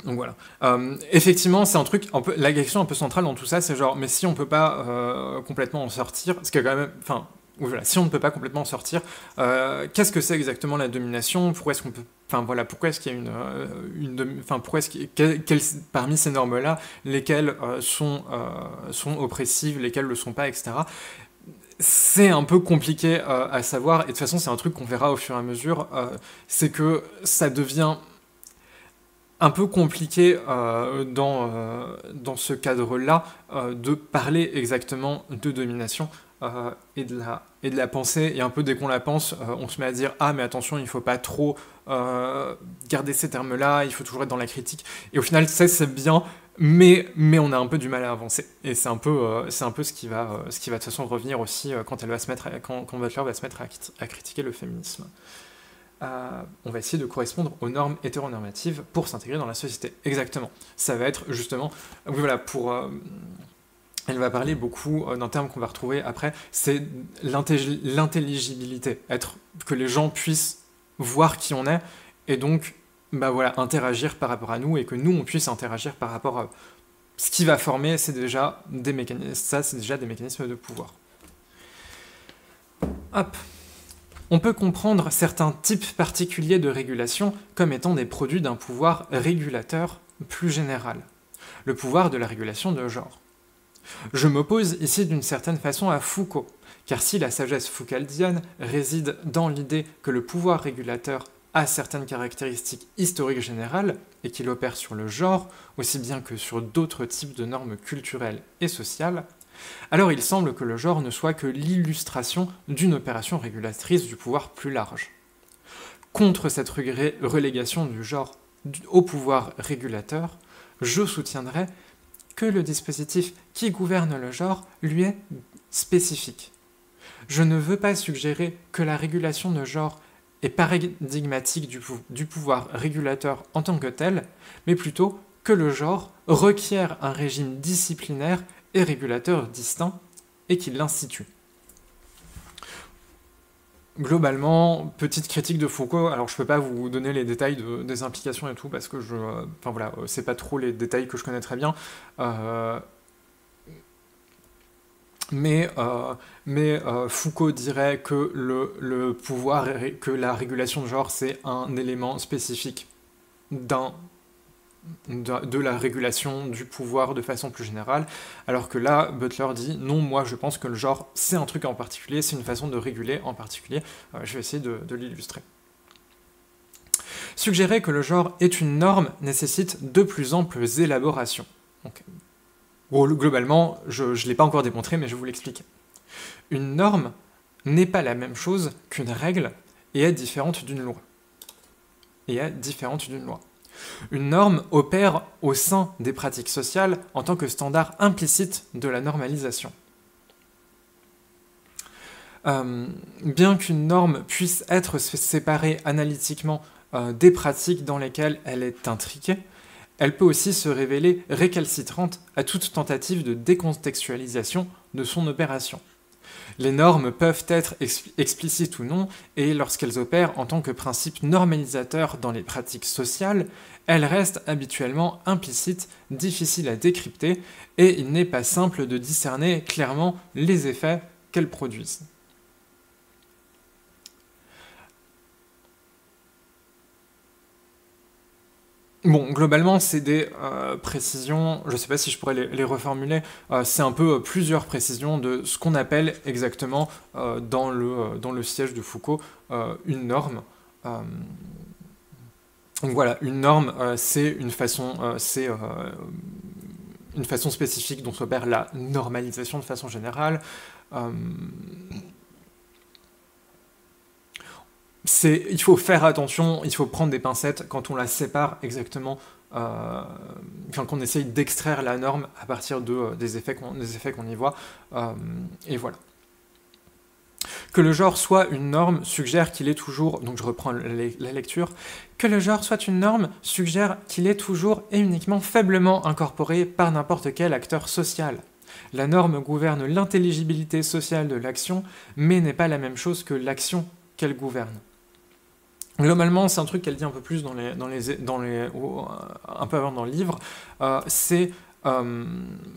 Donc voilà. Euh, effectivement, c'est un truc, un peu, la question un peu centrale dans tout ça, c'est genre, mais si on peut pas complètement en sortir, parce que quand même, enfin, voilà, si on ne peut pas complètement en sortir, qu'est-ce que c'est exactement la domination? Pourquoi est-ce qu'on peut Enfin voilà, pourquoi est-ce qu'il y a une, euh, une enfin pourquoi est-ce parmi ces normes-là, lesquelles euh, sont euh, sont oppressives, lesquelles le sont pas, etc. C'est un peu compliqué à savoir et de toute façon c'est un truc qu'on verra au fur et à mesure. c'est que ça devient un peu compliqué dans, dans ce cadre-là de parler exactement de domination et, de la, et de la pensée. Et un peu dès qu'on la pense, on se met à dire Ah, mais attention, il ne faut pas trop euh, garder ces termes-là, il faut toujours être dans la critique. Et au final, ça c'est bien, mais, mais on a un peu du mal à avancer. Et c'est un peu, euh, c'est un peu ce, qui va, euh, ce qui va de toute façon revenir aussi quand, elle va se mettre quand, quand Butler va se mettre à, critiquer le féminisme. on va essayer de correspondre aux normes hétéronormatives pour s'intégrer dans la société. Exactement. Ça va être justement, voilà, pour elle va parler beaucoup d'un terme qu'on va retrouver après, c'est l'intelligibilité, être que les gens puissent voir qui on est, et donc bah voilà, interagir par rapport à nous, et que nous, on puisse interagir par rapport à ce qui va former, c'est déjà des mécanismes, ça, c'est déjà des mécanismes de pouvoir. On peut comprendre certains types particuliers de régulation comme étant des produits d'un pouvoir régulateur plus général, le pouvoir de la régulation de genre. Je m'oppose ici d'une certaine façon à Foucault, car si la sagesse foucaldienne réside dans l'idée que le pouvoir régulateur a certaines caractéristiques historiques générales et qu'il opère sur le genre aussi bien que sur d'autres types de normes culturelles et sociales, alors il semble que le genre ne soit que l'illustration d'une opération régulatrice du pouvoir plus large. Contre cette relégation du genre au pouvoir régulateur, je soutiendrai le dispositif qui gouverne le genre lui est spécifique. Je ne veux pas suggérer que la régulation de genre est paradigmatique du, pouvoir régulateur en tant que tel, mais plutôt que le genre requiert un régime disciplinaire et régulateur distinct et qu'il l'institue. Globalement, petite critique de Foucault. Alors, je peux pas vous donner les détails des implications et tout parce que je, enfin voilà, c'est pas trop les détails que je connais très bien. Euh, mais, euh, mais euh, Foucault dirait que le, le pouvoir, que la régulation de genre, c'est un élément spécifique d'un de, la régulation du pouvoir de façon plus générale, alors que là, Butler dit non, moi je pense que le genre c'est un truc en particulier, c'est une façon de réguler en particulier. Euh, je vais essayer de, l'illustrer. Suggérer que le genre est une norme nécessite de plus amples élaborations. globalement, je ne l'ai pas encore démontré, mais je vous l'expliquer. Une norme n'est pas la même chose qu'une règle et est différente d'une loi. Et est différente d'une loi. Une norme opère au sein des pratiques sociales en tant que standard implicite de la normalisation. Euh, bien qu'une norme puisse être séparée analytiquement euh, des pratiques dans lesquelles elle est intriquée, elle peut aussi se révéler récalcitrante à toute tentative de décontextualisation de son opération. Les normes peuvent être explicites ou non, et lorsqu'elles opèrent en tant que principe normalisateur dans les pratiques sociales, elles restent habituellement implicites, difficiles à décrypter, et il n'est pas simple de discerner clairement les effets qu'elles produisent. Bon, globalement, c'est des euh, précisions, je ne sais pas si je pourrais les, reformuler, euh, c'est un peu euh, plusieurs précisions de ce qu'on appelle exactement dans, le, siège de Foucault une norme. donc voilà, une norme, c'est une façon, c'est une façon spécifique dont s'opère la normalisation de façon générale il faut faire attention, il faut prendre des pincettes quand on la sépare exactement, euh, enfin qu'on essaye d'extraire la norme à partir de, euh, des effets qu'on y voit, euh, et voilà. Que le genre soit une norme suggère qu'il est toujours, donc je reprends la lecture, que le genre soit une norme suggère qu'il est toujours et uniquement faiblement incorporé par n'importe quel acteur social. La norme gouverne l'intelligibilité sociale de l'action, mais n'est pas la même chose que l'action qu'elle gouverne. Globalement, c'est un truc qu'elle dit un peu plus dans les, dans les, dans les, un peu avant dans le livre. Euh, c'est, euh,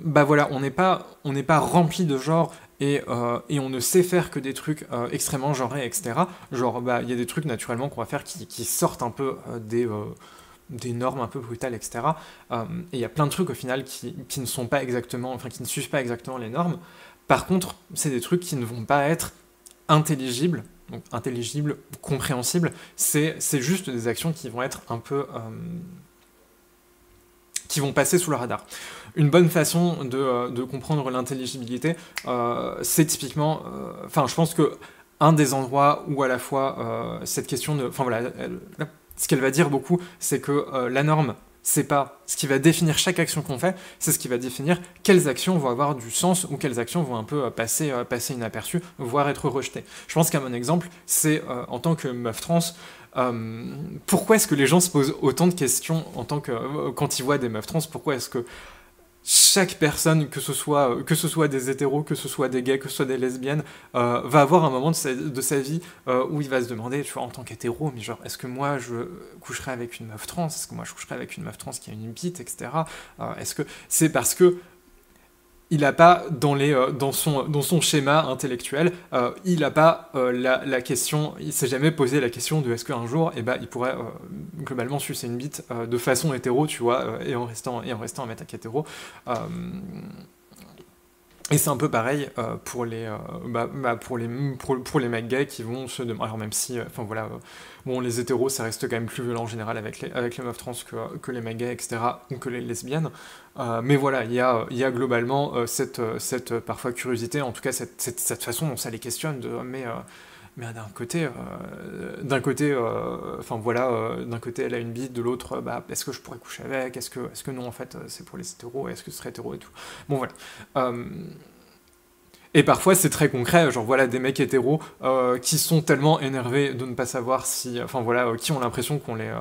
bah voilà, on n'est pas, on n'est pas rempli de genre et, euh, on ne sait faire que des trucs extrêmement genrés, etc. Genre, bah, il y a des trucs naturellement qu'on va faire qui, sortent un peu des, normes un peu brutales, etc. et il y a plein de trucs au final qui, ne sont pas exactement, enfin qui ne suivent pas exactement les normes. Par contre, c'est des trucs qui ne vont pas être intelligibles donc intelligible, compréhensible, c'est juste des actions qui vont être un peu... Euh, qui vont passer sous le radar. Une bonne façon de, euh, comprendre l'intelligibilité, euh, c'est typiquement... Enfin, je pense que un des endroits où à la fois cette question de... Enfin voilà, ce qu'elle va dire beaucoup, c'est que la norme c'est pas ce qui va définir chaque action qu'on fait, c'est ce qui va définir quelles actions vont avoir du sens ou quelles actions vont un peu euh, passer, euh, passer inaperçues, voire être rejetées. Je pense qu'un bon exemple, c'est euh, en tant que meuf trans, pourquoi est-ce que les gens se posent autant de questions en tant que quand ils voient des meufs trans Pourquoi est-ce que chaque personne, que ce, soit, que ce soit des hétéros, que ce soit des gays, que ce soit des lesbiennes, euh, va avoir un moment de sa, vie euh, où il va se demander, tu vois, en tant qu'hétéro, mais genre, est-ce que moi je coucherai avec une meuf trans? Est-ce que moi je coucherai avec une meuf trans qui a une bite, etc. Euh, est-ce que c'est parce que il n'a pas euh, dans, son, schéma intellectuel, euh, il n'a pas euh, la, la, question, il s'est jamais posé la question de est-ce qu'un jour, eh ben, il pourrait globalement sucer une bite de façon hétéro, tu vois, et en restant et en restant un hétéro. Et c'est un peu pareil euh, pour, les, euh, bah, bah, pour, les, pour, les mecs gays qui vont se demander. Alors, même si, euh, enfin voilà, bon, les hétéros, ça reste quand même plus violent en général avec les, avec les meufs trans que, que les mecs gays, etc., ou que les lesbiennes. mais voilà, il y a, y a globalement cette, cette parfois curiosité, en tout cas cette, cette, cette façon dont ça les questionne de mais mais d'un côté, euh, d'un côté, euh, enfin voilà, euh, d'un côté elle a une bite, de l'autre, bah, est-ce que je pourrais coucher avec, est-ce que, est-ce que non en fait c'est pour les hétéros, est-ce que ce serait hétéro et tout? Bon voilà. et parfois c'est très concret, genre voilà des mecs hétéros qui sont tellement énervés de ne pas savoir si, enfin voilà, qui ont l'impression qu'on les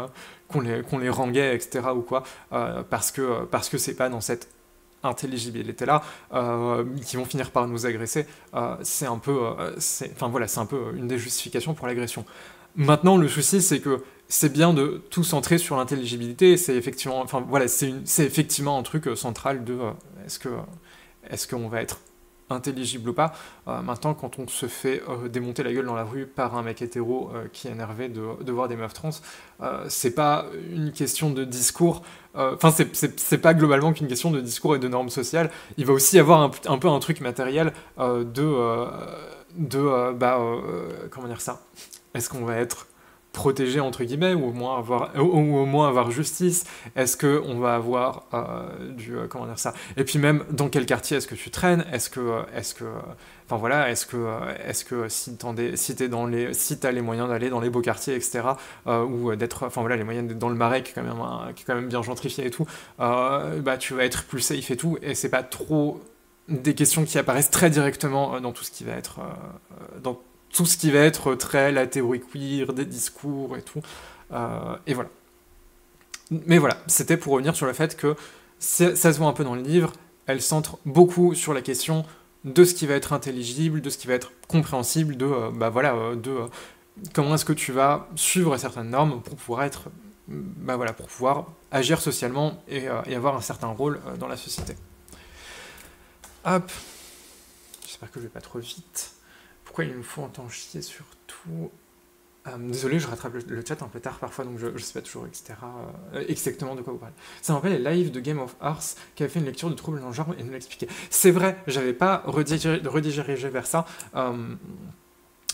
qu'on les, qu'on les ranguait, etc. ou quoi, parce que parce que c'est pas dans cette intelligibilité là qui vont finir par nous agresser. c'est un peu, enfin voilà, c'est un peu une des justifications pour l'agression. Maintenant, le souci, c'est que c'est bien de tout centrer sur l'intelligibilité. C'est effectivement, enfin voilà, c'est effectivement un truc central de est-ce que est-ce qu'on va être intelligible ou pas. Euh, maintenant, quand on se fait euh, démonter la gueule dans la rue par un mec hétéro euh, qui est énervé de, voir des meufs trans, c'est pas une question de discours. Enfin, c'est pas globalement qu'une question de discours et de normes sociales. Il va aussi y avoir un, peu un truc matériel de. de bah, comment dire ça? Est-ce qu'on va être protéger entre guillemets ou au moins avoir ou, au moins avoir justice? Est-ce que on va avoir euh, du euh, comment dire ça? Et puis même dans quel quartier est-ce que tu traînes? Est-ce que euh, est-ce que enfin voilà est-ce que est-ce que si t'es si dans les si t'as les moyens d'aller dans les beaux quartiers etc ou d'être enfin voilà les moyens d'être dans le marais qui est quand même qui quand même bien gentrifié et tout bah tu vas être plus safe et tout et c'est pas trop des questions qui apparaissent très directement dans tout ce qui va être dans tout ce qui va être très la théorie queer, des discours et tout. Euh, et voilà. Mais voilà, c'était pour revenir sur le fait que ça se voit un peu dans le livre, elle centre beaucoup sur la question de ce qui va être intelligible, de ce qui va être compréhensible, de euh, bah voilà, euh, de comment est-ce que tu vas suivre certaines normes pour pouvoir être bah voilà, pour pouvoir agir socialement et, et avoir un certain rôle dans la société. Hop. J'espère que je vais pas trop vite. Pourquoi il me faut entendre chier sur tout euh, désolé, je rattrape le, chat un peu tard parfois, donc je, ne sais pas toujours, etc. Euh, exactement de quoi vous parlez. Ça me rappelle les lives de Game of Hearts qui avaient fait une lecture de troubles dans le genre et nous l'expliquaient. C'est vrai, j'avais pas redirigé, vers ça. Euh,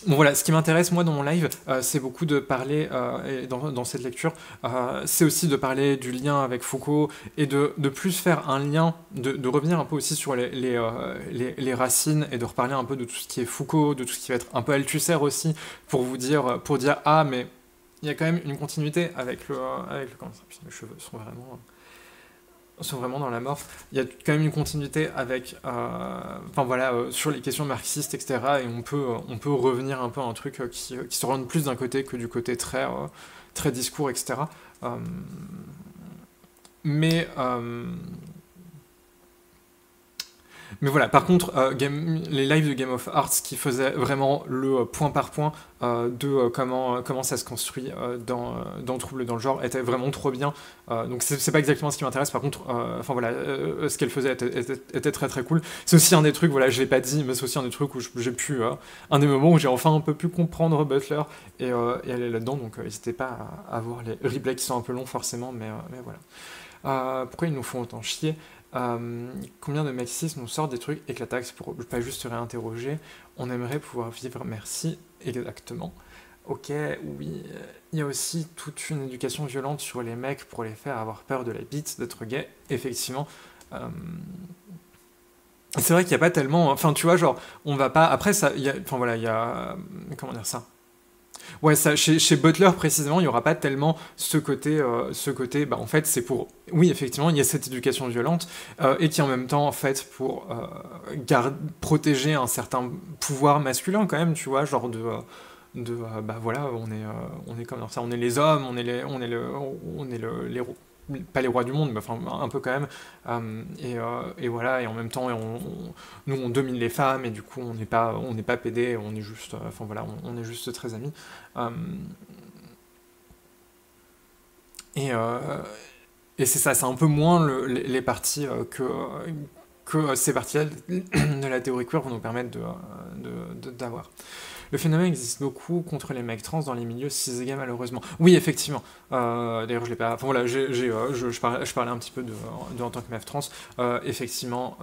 Bon voilà, ce qui m'intéresse moi dans mon live, euh, c'est beaucoup de parler, euh, et dans, cette lecture, euh, c'est aussi de parler du lien avec Foucault et de, de plus faire un lien, de, de, revenir un peu aussi sur les, les, les, racines et de reparler un peu de tout ce qui est Foucault, de tout ce qui va être un peu Althusser aussi, pour vous dire, pour dire ah mais il y a quand même une continuité avec le, avec le mes cheveux sont vraiment sont vraiment dans la mort. Il y a quand même une continuité avec, euh, enfin voilà, euh, sur les questions marxistes, etc. Et on peut, euh, on peut revenir un peu à un truc qui, qui se rend plus d'un côté que du côté très, très discours, etc. mais mais voilà, par contre, euh, les lives de Game of Hearts qui faisaient vraiment le euh, point par point euh, de comment, comment ça se construit dans, dans Trouble dans le genre étaient vraiment trop bien. donc c'est pas exactement ce qui m'intéresse, par contre, enfin voilà, ce qu'elle faisait était, très très cool. C'est aussi un des trucs, voilà, je l'ai pas dit, mais c'est aussi un des trucs où j'ai pu, un des moments où j'ai enfin un peu pu comprendre Butler et, et aller là-dedans, donc n'hésitez pas à, à, voir les replays qui sont un peu longs forcément, mais, mais voilà. pourquoi ils nous font autant chier? Euh, combien de marxistes nous sortent des trucs éclataxes pour pas juste se réinterroger On aimerait pouvoir vivre, merci, exactement. Ok, oui, il y a aussi toute une éducation violente sur les mecs pour les faire avoir peur de la bite, d'être gay, effectivement. Euh, c'est vrai qu'il n'y a pas tellement. Enfin, tu vois, genre, on va pas. Après, ça. Enfin, voilà, il y a. Comment dire ça? Ouais, ça, chez, Butler précisément, il n'y aura pas tellement ce côté, euh, ce côté, bah en fait, c'est pour, oui, effectivement, il y a cette éducation violente euh, et qui en même temps, en fait, pour euh, protéger un certain pouvoir masculin quand même, tu vois, genre de, de, bah voilà, on est, on est comme ça, on est les hommes, on est les, on est le, on est les, pas les rois du monde, mais enfin un peu quand même. Euh, euh, et, voilà, et en même temps, on, nous on domine les femmes et du coup on n'est pas, on n'est pas pédé, on est juste, euh, enfin voilà, on, est juste très amis. et et c'est ça, c'est un peu moins les, parties que que ces parties de la théorie queer vont nous permettre d'avoir. De, le phénomène existe beaucoup contre les mecs trans dans les milieux cis malheureusement. Oui, effectivement. Euh, d'ailleurs, je l'ai pas. Enfin voilà, euh, je, parlais, un petit peu de, en tant que meuf trans. Euh, effectivement,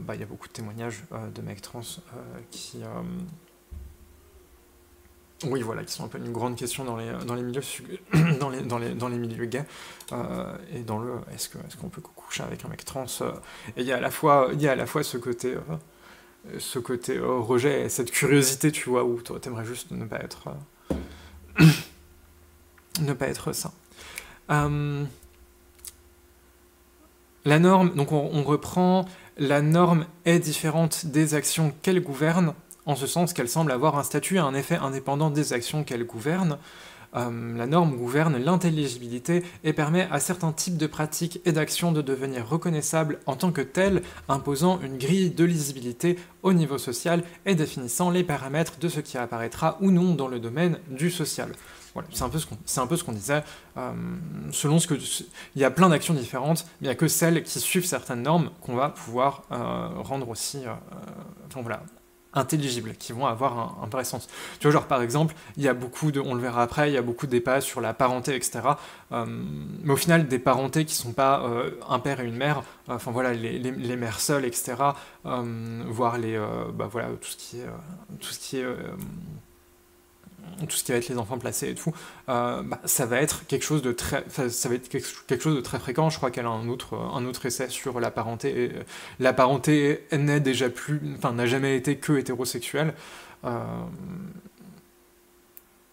bah, il y a beaucoup de témoignages de mecs trans qui. oui, voilà, qui sont un peu une grande question dans les, dans les milieux, dans les, dans les, dans les milieux gays, et dans le est-ce, qu'on peut coucher avec un mec trans? Il y a à la fois, il y a à la fois ce côté ce côté euh, rejet, cette curiosité, tu vois, où toi t'aimerais juste ne pas être euh, ne pas être ça. Euh, la norme, donc on, reprend, la norme est différente des actions qu'elle gouverne, en ce sens qu'elle semble avoir un statut et un effet indépendant des actions qu'elle gouverne. Euh, la norme gouverne l'intelligibilité et permet à certains types de pratiques et d'actions de devenir reconnaissables en tant que telles, imposant une grille de lisibilité au niveau social et définissant les paramètres de ce qui apparaîtra ou non dans le domaine du social. Voilà, c'est un peu ce qu'on disait. Euh, selon ce que il y a plein d'actions différentes, mais il n'y a que celles qui suivent certaines normes qu'on va pouvoir euh, rendre aussi, voilà, intelligibles, qui vont avoir un, vrai sens. Tu vois, genre par exemple, il y a beaucoup de, on le verra après, il y a beaucoup de débats sur la parenté, etc. Euh, mais au final, des parentés qui sont pas euh, un père et une mère, enfin voilà, les, les, mères seules, etc. Euh, voire les, bah voilà, tout ce qui est, tout ce qui est tout ce qui va être les enfants placés et tout, euh, bah, ça va être quelque chose de très, ça va être quelque chose de très fréquent. Je crois qu'elle a un autre, un autre essai sur la parenté. Et, la parenté n'est déjà plus, enfin n'a jamais été que hétérosexuelle. Euh,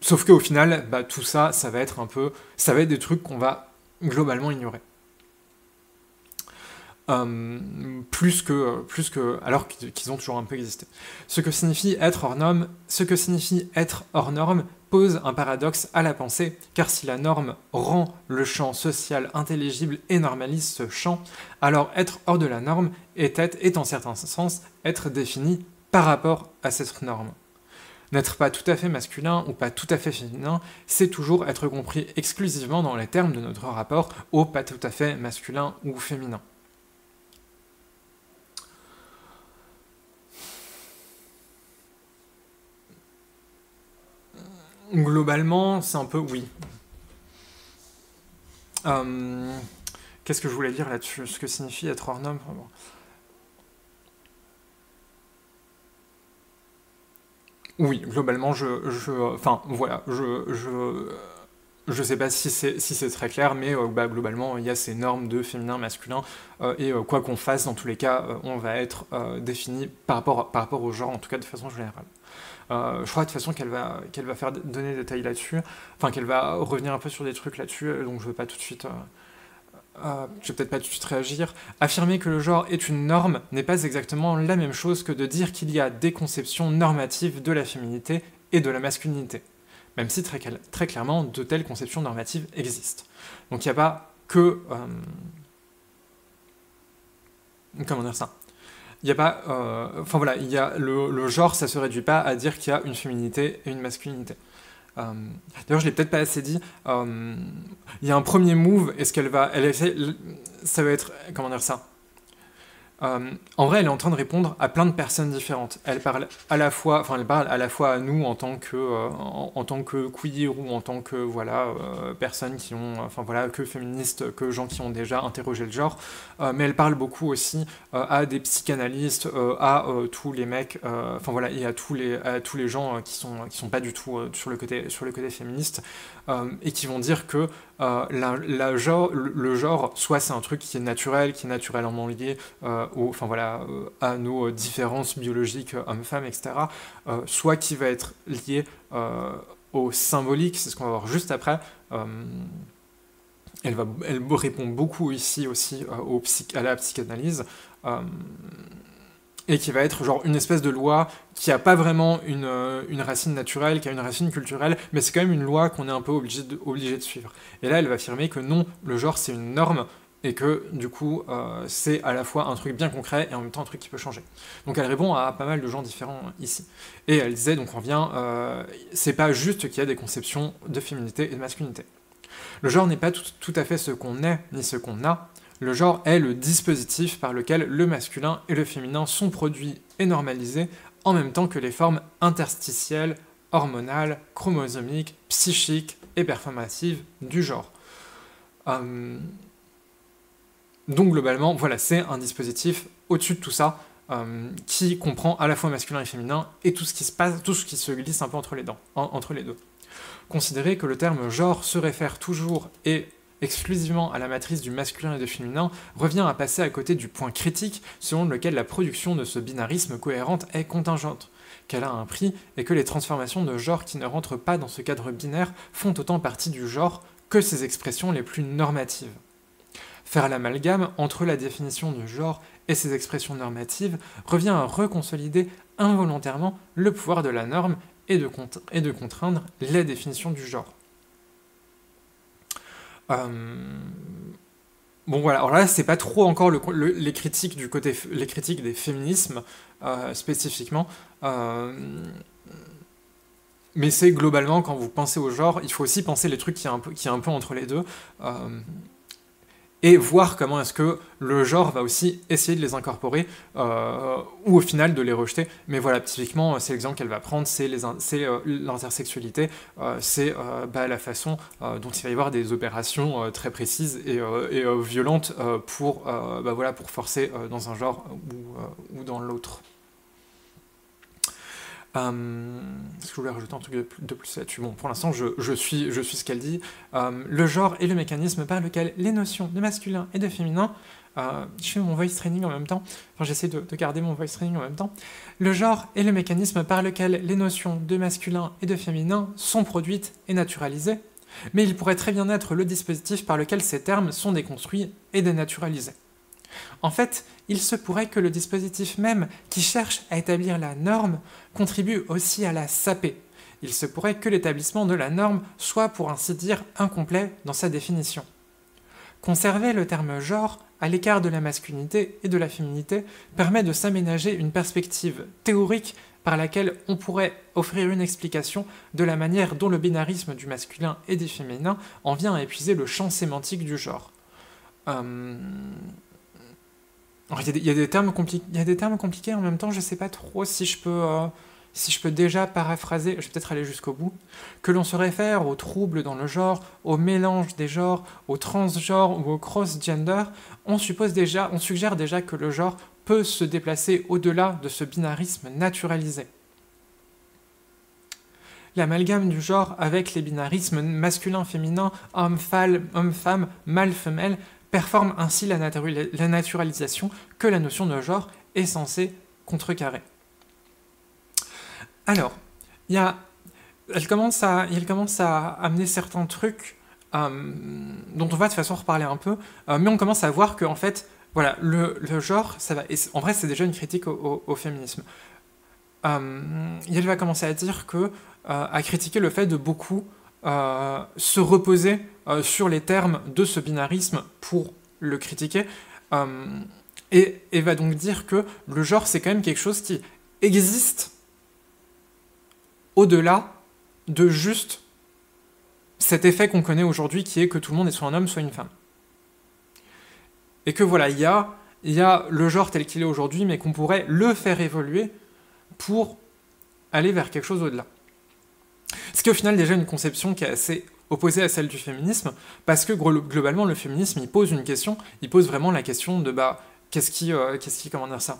sauf qu'au final, bah, tout ça, ça va être un peu, ça va être des trucs qu'on va globalement ignorer. Euh, plus, que, plus que, alors qu'ils ont toujours un peu existé. Ce que signifie être hors norme, ce que signifie être hors norme pose un paradoxe à la pensée, car si la norme rend le champ social intelligible et normalise ce champ, alors être hors de la norme est, est en certain sens être défini par rapport à cette norme. N'être pas tout à fait masculin ou pas tout à fait féminin, c'est toujours être compris exclusivement dans les termes de notre rapport au pas tout à fait masculin ou féminin. Globalement, c'est un peu oui. Euh, qu'est-ce que je voulais dire là-dessus? Ce que signifie être hors norme? Oui, globalement, je, je, enfin, voilà, je, je, sais pas si c'est si très clair, mais euh, bah, globalement, il y a ces normes de féminin, masculin, euh, et quoi qu'on fasse, dans tous les cas, on va être défini par rapport, par rapport au genre, en tout cas de façon générale. Euh, je crois de toute façon qu'elle va, qu'elle va faire donner des détails là-dessus, enfin qu'elle va revenir un peu sur des trucs là-dessus, euh, donc je ne vais pas tout de suite... Euh, je vais peut-être pas tout de suite réagir. Affirmer que le genre est une norme n'est pas exactement la même chose que de dire qu'il y a des conceptions normatives de la féminité et de la masculinité. Même si très clairement de telles conceptions normatives existent. Donc il n'y a pas que... comment dire ça? Il n'y a pas. Euh, enfin voilà, il y a le, genre, ça se réduit pas à dire qu'il y a une féminité et une masculinité. Euh, d'ailleurs, je l'ai peut-être pas assez dit. Euh, il y a un premier move. Est-ce qu'elle va, elle essaie, ça va être comment dire ça? Euh, en vrai, elle est en train de répondre à plein de personnes différentes. Elle parle à la fois, enfin, elle parle à la fois à nous en tant que, euh, en, tant que queer ou en tant que voilà euh, personnes qui ont, enfin voilà, que féministes, que gens qui ont déjà interrogé le genre. mais elle parle beaucoup aussi à des psychanalystes, à tous les mecs, enfin voilà, et à tous les, à tous les gens qui sont, qui sont pas du tout sur le côté, sur le côté féministe. Et qui vont dire que euh, le, genre, soit c'est un truc qui est naturel, qui est naturellement lié euh, voilà, à nos différences biologiques hommes-femmes, etc., soit qui va être lié au symbolique, c'est ce qu'on va voir juste après. elle, répond beaucoup ici aussi au à la psychanalyse et qui va être genre une espèce de loi qui a pas vraiment une, euh, une racine naturelle, qui a une racine culturelle, mais c'est quand même une loi qu'on est un peu obligé de, obligé de suivre. Et là, elle va affirmer que non, le genre c'est une norme, et que du coup euh, c'est à la fois un truc bien concret et en même temps un truc qui peut changer. Donc elle répond à pas mal de gens différents ici. Et elle disait, donc on revient, euh, c'est pas juste qu'il y a des conceptions de féminité et de masculinité. Le genre n'est pas tout, tout à fait ce qu'on est ni ce qu'on a, le genre est le dispositif par lequel le masculin et le féminin sont produits et normalisés en même temps que les formes interstitielles, hormonales, chromosomiques, psychiques et performatives du genre. Euh, donc globalement, voilà, c'est un dispositif au-dessus de tout ça euh, qui comprend à la fois masculin et féminin et tout ce qui se passe, tout ce qui se glisse un peu entre les, dents, entre les deux. Considérer que le terme genre se réfère toujours et exclusivement à la matrice du masculin et du féminin revient à passer à côté du point critique selon lequel la production de ce binarisme cohérente est contingente, qu'elle a un prix et que les transformations de genre qui ne rentrent pas dans ce cadre binaire font autant partie du genre que ses expressions les plus normatives. Faire l'amalgame entre la définition de genre et ses expressions normatives revient à reconsolider involontairement le pouvoir de la norme et de, et de contraindre les définitions du genre. Bon voilà, alors là c'est pas trop encore les critiques du côté les critiques des féminismes spécifiquement, mais c'est globalement, quand vous pensez au genre, il faut aussi penser les trucs qui est un peu, entre les deux. Euh, et voir comment est-ce que le genre va aussi essayer de les incorporer euh, ou au final de les rejeter. Mais voilà, typiquement, c'est l'exemple qu'elle va prendre, c'est euh, l'intersexualité, c'est bah, la façon dont il va y avoir des opérations très précises et, violentes pour, bah, voilà, pour forcer dans un genre ou dans l'autre. Euh, Est-ce que je voulais rajouter un truc de plus là-dessus? Bon, pour l'instant, je, je, suis, je suis ce qu'elle dit. Euh, le genre est le mécanisme par lequel les notions de masculin et de féminin euh, je fais mon voice training en même temps, enfin j'essaie de, de, garder mon voice training en même temps. Le genre est le mécanisme par lequel les notions de masculin et de féminin sont produites et naturalisées, mais il pourrait très bien être le dispositif par lequel ces termes sont déconstruits et dénaturalisés. En fait, il se pourrait que le dispositif même qui cherche à établir la norme contribue aussi à la saper. Il se pourrait que l'établissement de la norme soit pour ainsi dire incomplet dans sa définition. Conserver le terme genre à l'écart de la masculinité et de la féminité permet de s'aménager une perspective théorique par laquelle on pourrait offrir une explication de la manière dont le binarisme du masculin et du féminin en vient à épuiser le champ sémantique du genre. Euh, il y, a des termes compliqués, en même temps, je ne sais pas trop si je peux, euh, si je peux déjà paraphraser, je vais peut-être aller jusqu'au bout, que l'on se réfère aux troubles dans le genre, au mélange des genres, au transgenre ou au cross-gender, on suppose déjà, on suggère déjà que le genre peut se déplacer au-delà de ce binarisme naturalisé. L'amalgame du genre avec les binarismes masculin-féminin, homme-femme, mâle-femelle performe ainsi la, naturalisation que la notion de genre est censée contrecarrer. Alors, y a, elle, commence à, commence à amener certains trucs euh, dont on va de toute façon reparler un peu, euh, mais on commence à voir que en fait, voilà, le, genre, ça va. en vrai, c'est déjà une critique au, féminisme. Euh, elle va commencer à dire que, à critiquer le fait de beaucoup se reposer euh, sur les termes de ce binarisme pour le critiquer, euh, et, va donc dire que le genre, c'est quand même quelque chose qui existe au-delà de juste cet effet qu'on connaît aujourd'hui qui est que tout le monde est soit un homme, soit une femme. Et que voilà, il y a, y a le genre tel qu'il est aujourd'hui, mais qu'on pourrait le faire évoluer pour aller vers quelque chose au-delà. Ce qui est au final déjà une conception qui est assez opposée à celle du féminisme, parce que globalement, le féminisme, pose une question, il pose vraiment la question de, bah, qu'est-ce qui, euh, qu'est-ce qui, comment dire ça?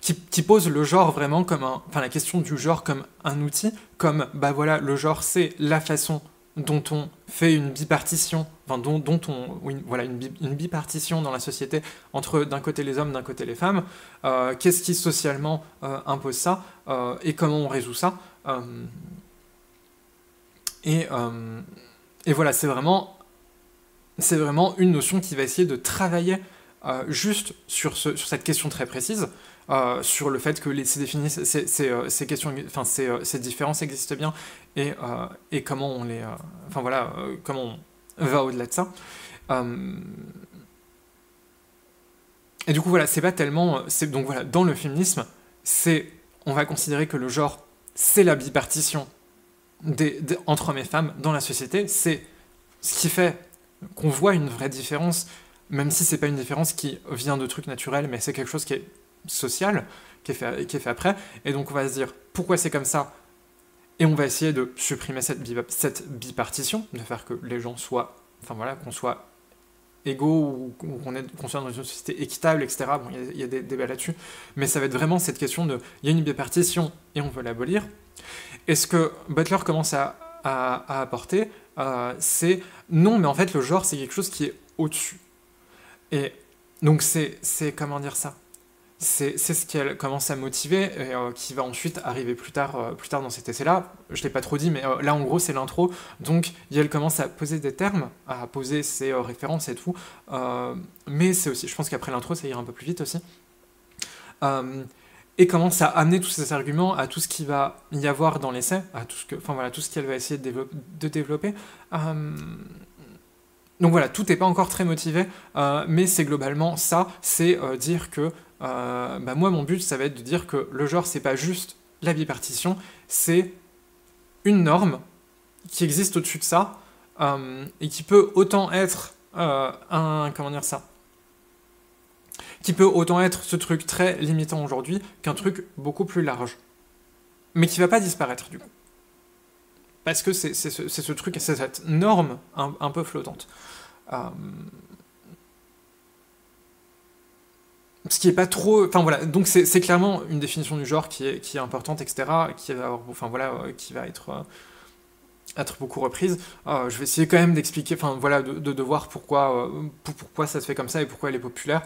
Qui, qui, pose le genre vraiment comme un, enfin la question du genre comme un outil, comme, bah voilà, le genre c'est la façon dont on fait une bipartition, enfin dont, dont on, voilà, une, une, bipartition dans la société entre d'un côté les hommes, d'un côté les femmes, euh, qu'est-ce qui socialement euh, impose ça, et comment on résout ça. Euh, et, voilà, c'est vraiment, c'est vraiment une notion qui va essayer de travailler euh, juste sur, ce, sur cette question très précise, euh, sur le fait que les, ces, ces, ces, questions, enfin, ces, différences existent bien et, et comment on les, enfin voilà, comment on va au-delà de ça. et du coup voilà, c'est pas tellement, c'est donc voilà, dans le féminisme, c'est, on va considérer que le genre, c'est la bipartition entre hommes et femmes dans la société, c'est ce qui fait qu'on voit une vraie différence, même si c'est pas une différence qui vient de trucs naturels, mais c'est quelque chose qui est social, qui est, fait, après, et donc on va se dire pourquoi c'est comme ça, et on va essayer de supprimer cette, cette bipartition, de faire que les gens soient, enfin voilà, qu'on soit égaux ou qu'on soit dans une société équitable, etc. Bon, il y, a des débats là-dessus, mais ça va être vraiment cette question de, il y a une bipartition et on veut l'abolir, et ce que Butler commence à, apporter, euh, c'est non, mais en fait, le genre, c'est quelque chose qui est au-dessus. Et donc, c'est, comment dire ça? C'est, ce qu'elle commence à motiver et euh, qui va ensuite arriver plus tard, euh, plus tard dans cet essai-là. Je l'ai pas trop dit, mais là, en gros, c'est l'intro. Donc, elle commence à poser des termes, à poser ses références et tout. mais c'est aussi, je pense qu'après l'intro, ça ira un peu plus vite aussi et commence à amener tous ces arguments à tout ce qu'il va y avoir dans l'essai, à tout ce que, enfin voilà, tout ce qu'elle va essayer de, développer. Euh, donc voilà, tout n'est pas encore très motivé, mais c'est globalement ça, c'est dire que bah moi mon but ça va être de dire que le genre c'est pas juste la bipartition, c'est une norme qui existe au-dessus de ça, euh, et qui peut autant être euh, un. Comment dire ça Qui peut autant être ce truc très limitant aujourd'hui qu'un truc beaucoup plus large. Mais qui va pas disparaître du coup. Parce que c'est ce, truc, c'est cette norme un, peu flottante. Euh, ce qui est pas trop enfin voilà donc c'est clairement une définition du genre qui est, importante etc qui va enfin voilà qui va être être beaucoup reprise. Euh, je vais essayer quand même d'expliquer, enfin voilà, de, voir pourquoi, euh, pourquoi ça se fait comme ça et pourquoi elle est populaire.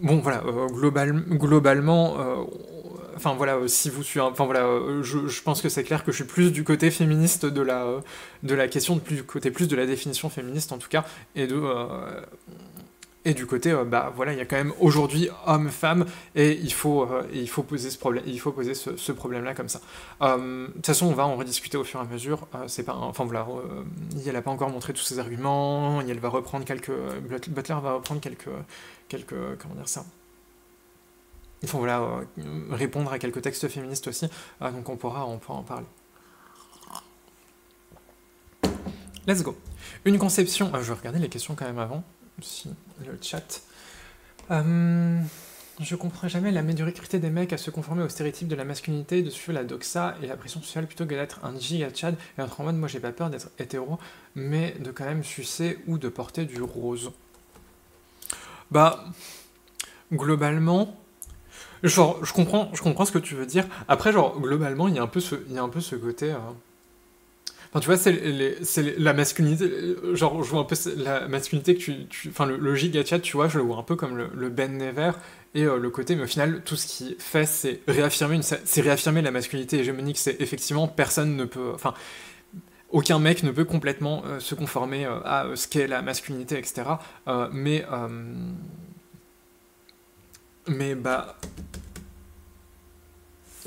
Bon voilà, euh, global, globalement, enfin voilà, si vous suivez, enfin voilà, je, je, pense que c'est clair que je suis plus du côté féministe de la, de la question, plus du côté plus de la définition féministe en tout cas, et de et du côté, euh, bah voilà, il y a quand même aujourd'hui homme-femme et il faut, euh, il faut poser ce problème, il faut poser ce, problème-là comme ça. Euh, de toute façon, on va en rediscuter au fur et à mesure. c'est pas, enfin voilà, elle n'a pas encore montré tous ses arguments. Elle va reprendre quelques, Butler va reprendre quelques, quelques, comment dire ça? Faut voilà répondre à quelques textes féministes aussi. donc on pourra, on pourra en parler. Let's go. Une conception. je vais regarder les questions quand même avant si, le chat. Euh, je comprends jamais la médiocrité des mecs à se conformer aux stéréotypes de la masculinité, de suivre la doxa et la pression sociale plutôt que d'être un giga chad et être en mode moi j'ai pas peur d'être hétéro, mais de quand même sucer ou de porter du rose. Bah, globalement, genre, je comprends, je comprends ce que tu veux dire. Après, genre, globalement, il y a un peu ce, il y a un peu ce côté. Euh, tu vois, c'est la masculinité. Genre, je vois un peu la masculinité que tu. enfin, le, le giga chat, tu vois, je le vois un peu comme le, Ben Never et euh, le côté, mais au final, tout ce qui fait, c'est réaffirmer, réaffirmer la masculinité hégémonique. C'est effectivement, personne ne peut. Enfin, aucun mec ne peut complètement euh, se conformer euh, à ce qu'est la masculinité, etc. mais. mais, bah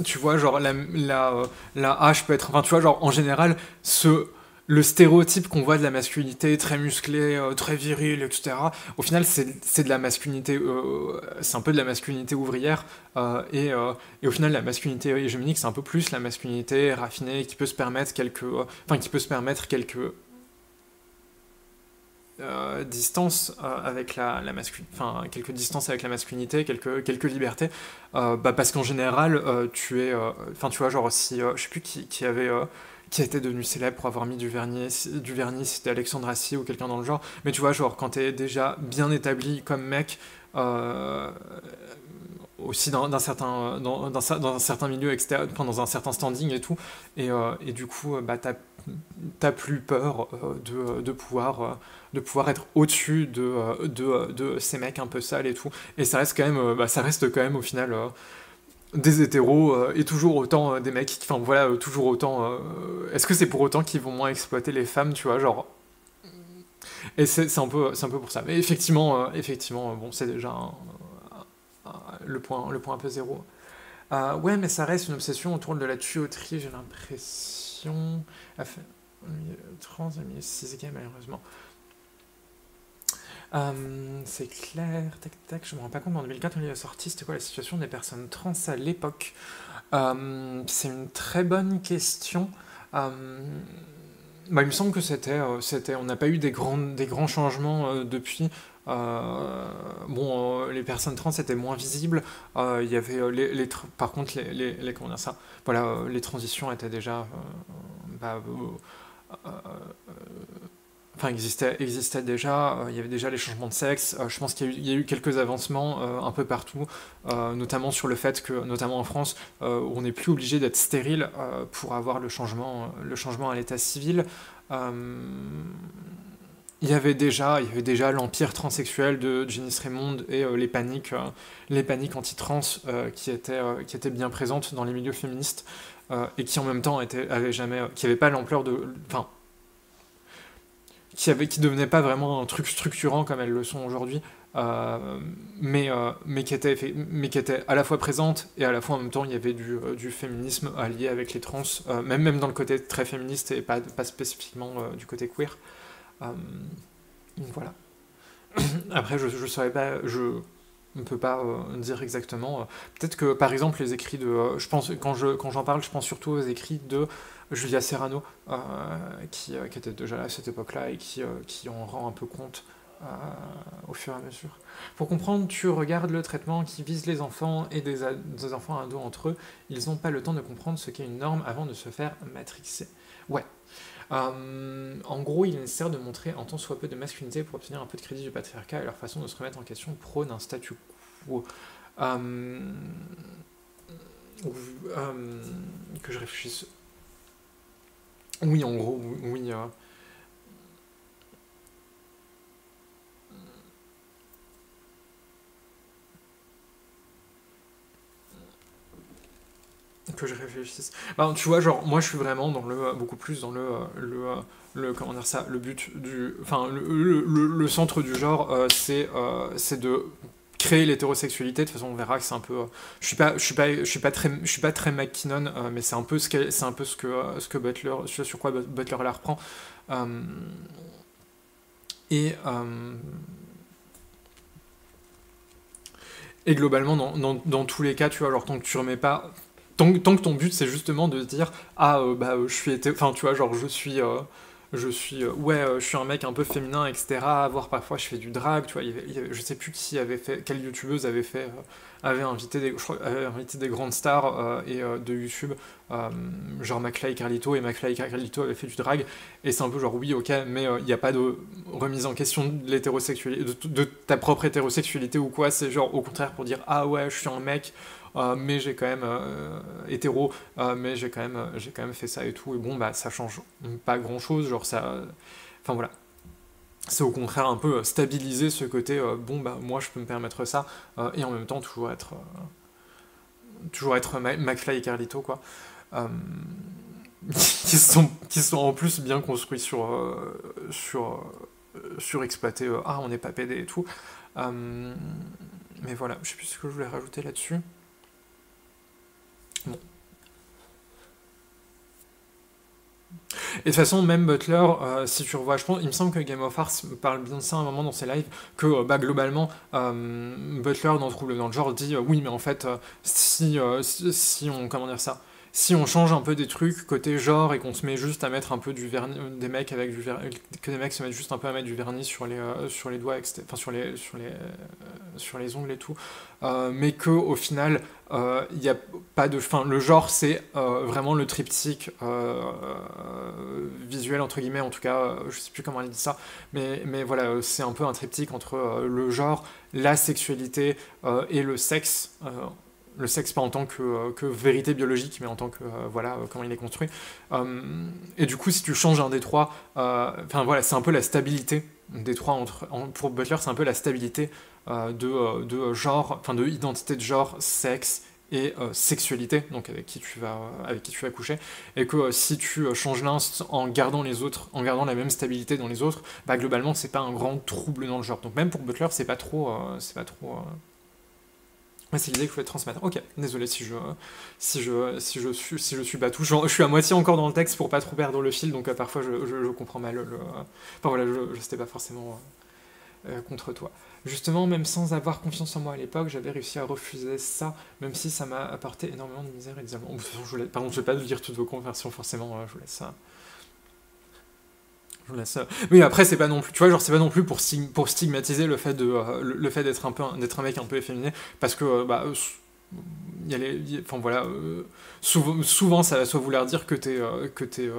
tu vois, genre, la, la, la hache peut être. Enfin, tu vois, genre, en général, ce, le stéréotype qu'on voit de la masculinité très musclée, euh, très virile, etc. Au final, c'est de la masculinité, euh, c'est un peu de la masculinité ouvrière, euh, et, et, au final, la masculinité hégémonique, c'est un peu plus la masculinité raffinée qui peut se permettre quelques, enfin, qui peut se permettre quelques euh, distance euh, avec la, la masculinité, enfin quelques distances avec la masculinité, quelques, quelques libertés, euh, bah, parce qu'en général, tu es, enfin tu vois, genre si, je sais plus qui, qui avait, qui était devenu célèbre pour avoir mis du vernis, du vernis, c'était Alexandre Assier ou quelqu'un dans le genre, mais tu vois, genre quand t'es déjà bien établi comme mec, aussi dans, dans, certains, dans, dans, un certain milieu dans un certain standing et tout, et, et du coup, bah, t'as plus peur de, de pouvoir de pouvoir être au-dessus de, euh, de, euh, de, ces mecs un peu sales et tout. Et ça reste quand même, euh, bah, ça reste quand même au final des hétéros et toujours autant des mecs, enfin voilà, toujours autant. Est-ce que c'est pour autant qu'ils vont moins exploiter les femmes, tu vois, genre. Et c'est un, peu, un peu pour ça. Mais effectivement, effectivement bon, c'est déjà le, point, le point un peu zéro. ouais, mais ça reste une obsession autour de la tuyauterie, j'ai l'impression. Trans, 6 malheureusement. Euh, c'est clair, tac tac, je me rends pas compte, en 2004 on est sorti, c'était quoi la situation des personnes trans à l'époque? Euh, C'est une très bonne question. Euh, bah, il me semble que c'était, c'était on n'a pas eu des grands, des grands changements depuis. bon, les personnes trans étaient moins visibles. Il y avait les, les par contre, les, les, les, comment dire ça? Voilà, les transitions étaient déjà bah, existait, déjà, euh, il y avait déjà les changements de sexe, euh, je pense qu'il y, a eu quelques avancements euh, un peu partout, notamment sur le fait que, notamment en France, on n'est plus obligé d'être stérile pour avoir le changement, le changement à l'état civil. il y avait déjà, déjà l'empire transsexuel de Janice Raymond et les paniques, paniques anti-trans qui étaient, qui étaient bien présentes dans les milieux féministes et qui en même temps étaient, jamais, qui n'avaient pas l'ampleur de, enfin qui, avait, qui devenaient pas vraiment un truc structurant comme elles le sont aujourd'hui, euh, mais, euh, mais, qui était, mais qui était à la fois présente et à la fois en même temps il y avait du, euh, du féminisme allié avec les trans, même, même dans le côté très féministe et pas, pas spécifiquement du côté queer. voilà. Après, je ne saurais pas, je ne peux pas dire exactement. Peut-être que, par exemple, les écrits de, je pense, quand je quand j'en parle, je pense surtout aux écrits de Julia Serrano, qui, qui, était déjà là à cette époque-là et qui, qui en rend un peu compte au fur et à mesure. Pour comprendre, tu regardes le traitement qui vise les enfants et des, enfants ados entre eux. Ils n'ont pas le temps de comprendre ce qu'est une norme avant de se faire matrixer. Ouais. Euh, en gros, il est nécessaire de montrer en tant soit peu de masculinité pour obtenir un peu de crédit du patriarcat et leur façon de se remettre en question prône un statu quo. Euh, euh, que je réfléchisse. Oui, en gros, oui. Que je réfléchisse. Bah, tu vois, genre, moi je suis vraiment dans le, beaucoup plus dans le, le, le comment dire ça, le but du, enfin, le, le, centre du genre, euh, c'est, euh, c'est de créer l'hétérosexualité. De toute façon, on verra que c'est un peu, je suis pas, je suis pas, je suis pas très, je suis pas très McKinnon, euh, mais c'est un peu ce que, c'est un peu ce que, ce que Butler, sur quoi Butler la reprend. et et globalement, dans, dans, dans, tous les cas, tu vois, alors tant que tu remets pas tant, que ton but c'est justement de dire ah euh, bah je suis enfin tu vois genre je suis euh, je suis euh, je suis un mec un peu féminin etc voire parfois je fais du drag tu vois. Je sais plus qui avait fait quelle youtubeuse avait fait avait invité des des grandes stars de YouTube genre McFly et Carlito et McFly et Carlito avaient fait du drag. Et c'est un peu genre oui ok mais il n'y a pas de remise en question de l'hétérosexualité de, ta propre hétérosexualité ou quoi. C'est genre au contraire pour dire ah ouais je suis un mec mais j'ai quand même euh, hétéro, euh, mais j'ai quand même j'ai quand même fait ça et tout. Et bon bah ça change pas grand chose, genre ça, enfin voilà. C'est au contraire un peu stabiliser ce côté bon bah moi je peux me permettre ça et en même temps toujours être toujours être McFly et Carlito quoi. qui sont qui sont en plus bien construits sur sur surexploité ah on n'est pas pédé et tout mais voilà je sais plus ce que je voulais rajouter là-dessus Et de toute façon, même Butler, euh, si tu revois, je pense, il me semble que Game of Thrones parle bien de ça à un moment dans ses lives, que euh, bah, globalement, euh, Butler dans le genre dit oui, mais en fait, si, si on, comment dire ça, si on change un peu des trucs côté genre et qu'on se met juste à mettre un peu du vernis, des mecs avec du que des mecs se mettent juste un peu à mettre du vernis sur les, euh, sur les doigts, enfin sur les, sur les, euh, sur les ongles et tout, euh, mais que au final, il n'y a pas de, fin, le genre c'est vraiment le triptyque visuel entre guillemets, en tout cas, je sais plus comment elle dit ça, mais, mais voilà, c'est un peu un triptyque entre le genre, la sexualité et le sexe le sexe pas en tant que, euh, que, vérité biologique, mais en tant que euh, voilà euh, comment il est construit. et du coup, si tu changes un des trois, enfin voilà, c'est un peu la stabilité des trois entre. pour Butler, c'est un peu la stabilité de, de, genre, enfin de identité de genre, sexe et sexualité, donc avec qui tu vas avec qui tu vas coucher, et que si tu changes l'un en gardant les autres, en gardant la même stabilité dans les autres, bah globalement c'est pas un grand trouble dans le genre. Donc même pour Butler, c'est pas trop, c'est pas trop c'est l'idée je voulais transmettre. Ok, désolé si je, si je, si je, suis, si je suis. Je, suis à moitié encore dans le texte pour pas trop perdre le fil, donc euh, parfois je, je, comprends mal. Le, enfin voilà, je n'étais pas forcément euh, euh, contre toi. Justement, même sans avoir confiance en moi à l'époque, j'avais réussi à refuser ça, même si ça m'a apporté énormément de misère et d'isolement. Pardon, je vais pas dire toutes vos conversions forcément, je vous laisse ça. Oui, après c'est pas non plus, tu vois, genre c'est pas non plus pour, stigmatiser le fait de euh, le, fait d'être un peu d'être un mec un peu efféminé, parce que euh, bah y a les, voilà, euh, souvent, souvent ça va soit vouloir dire que t'es que t'es,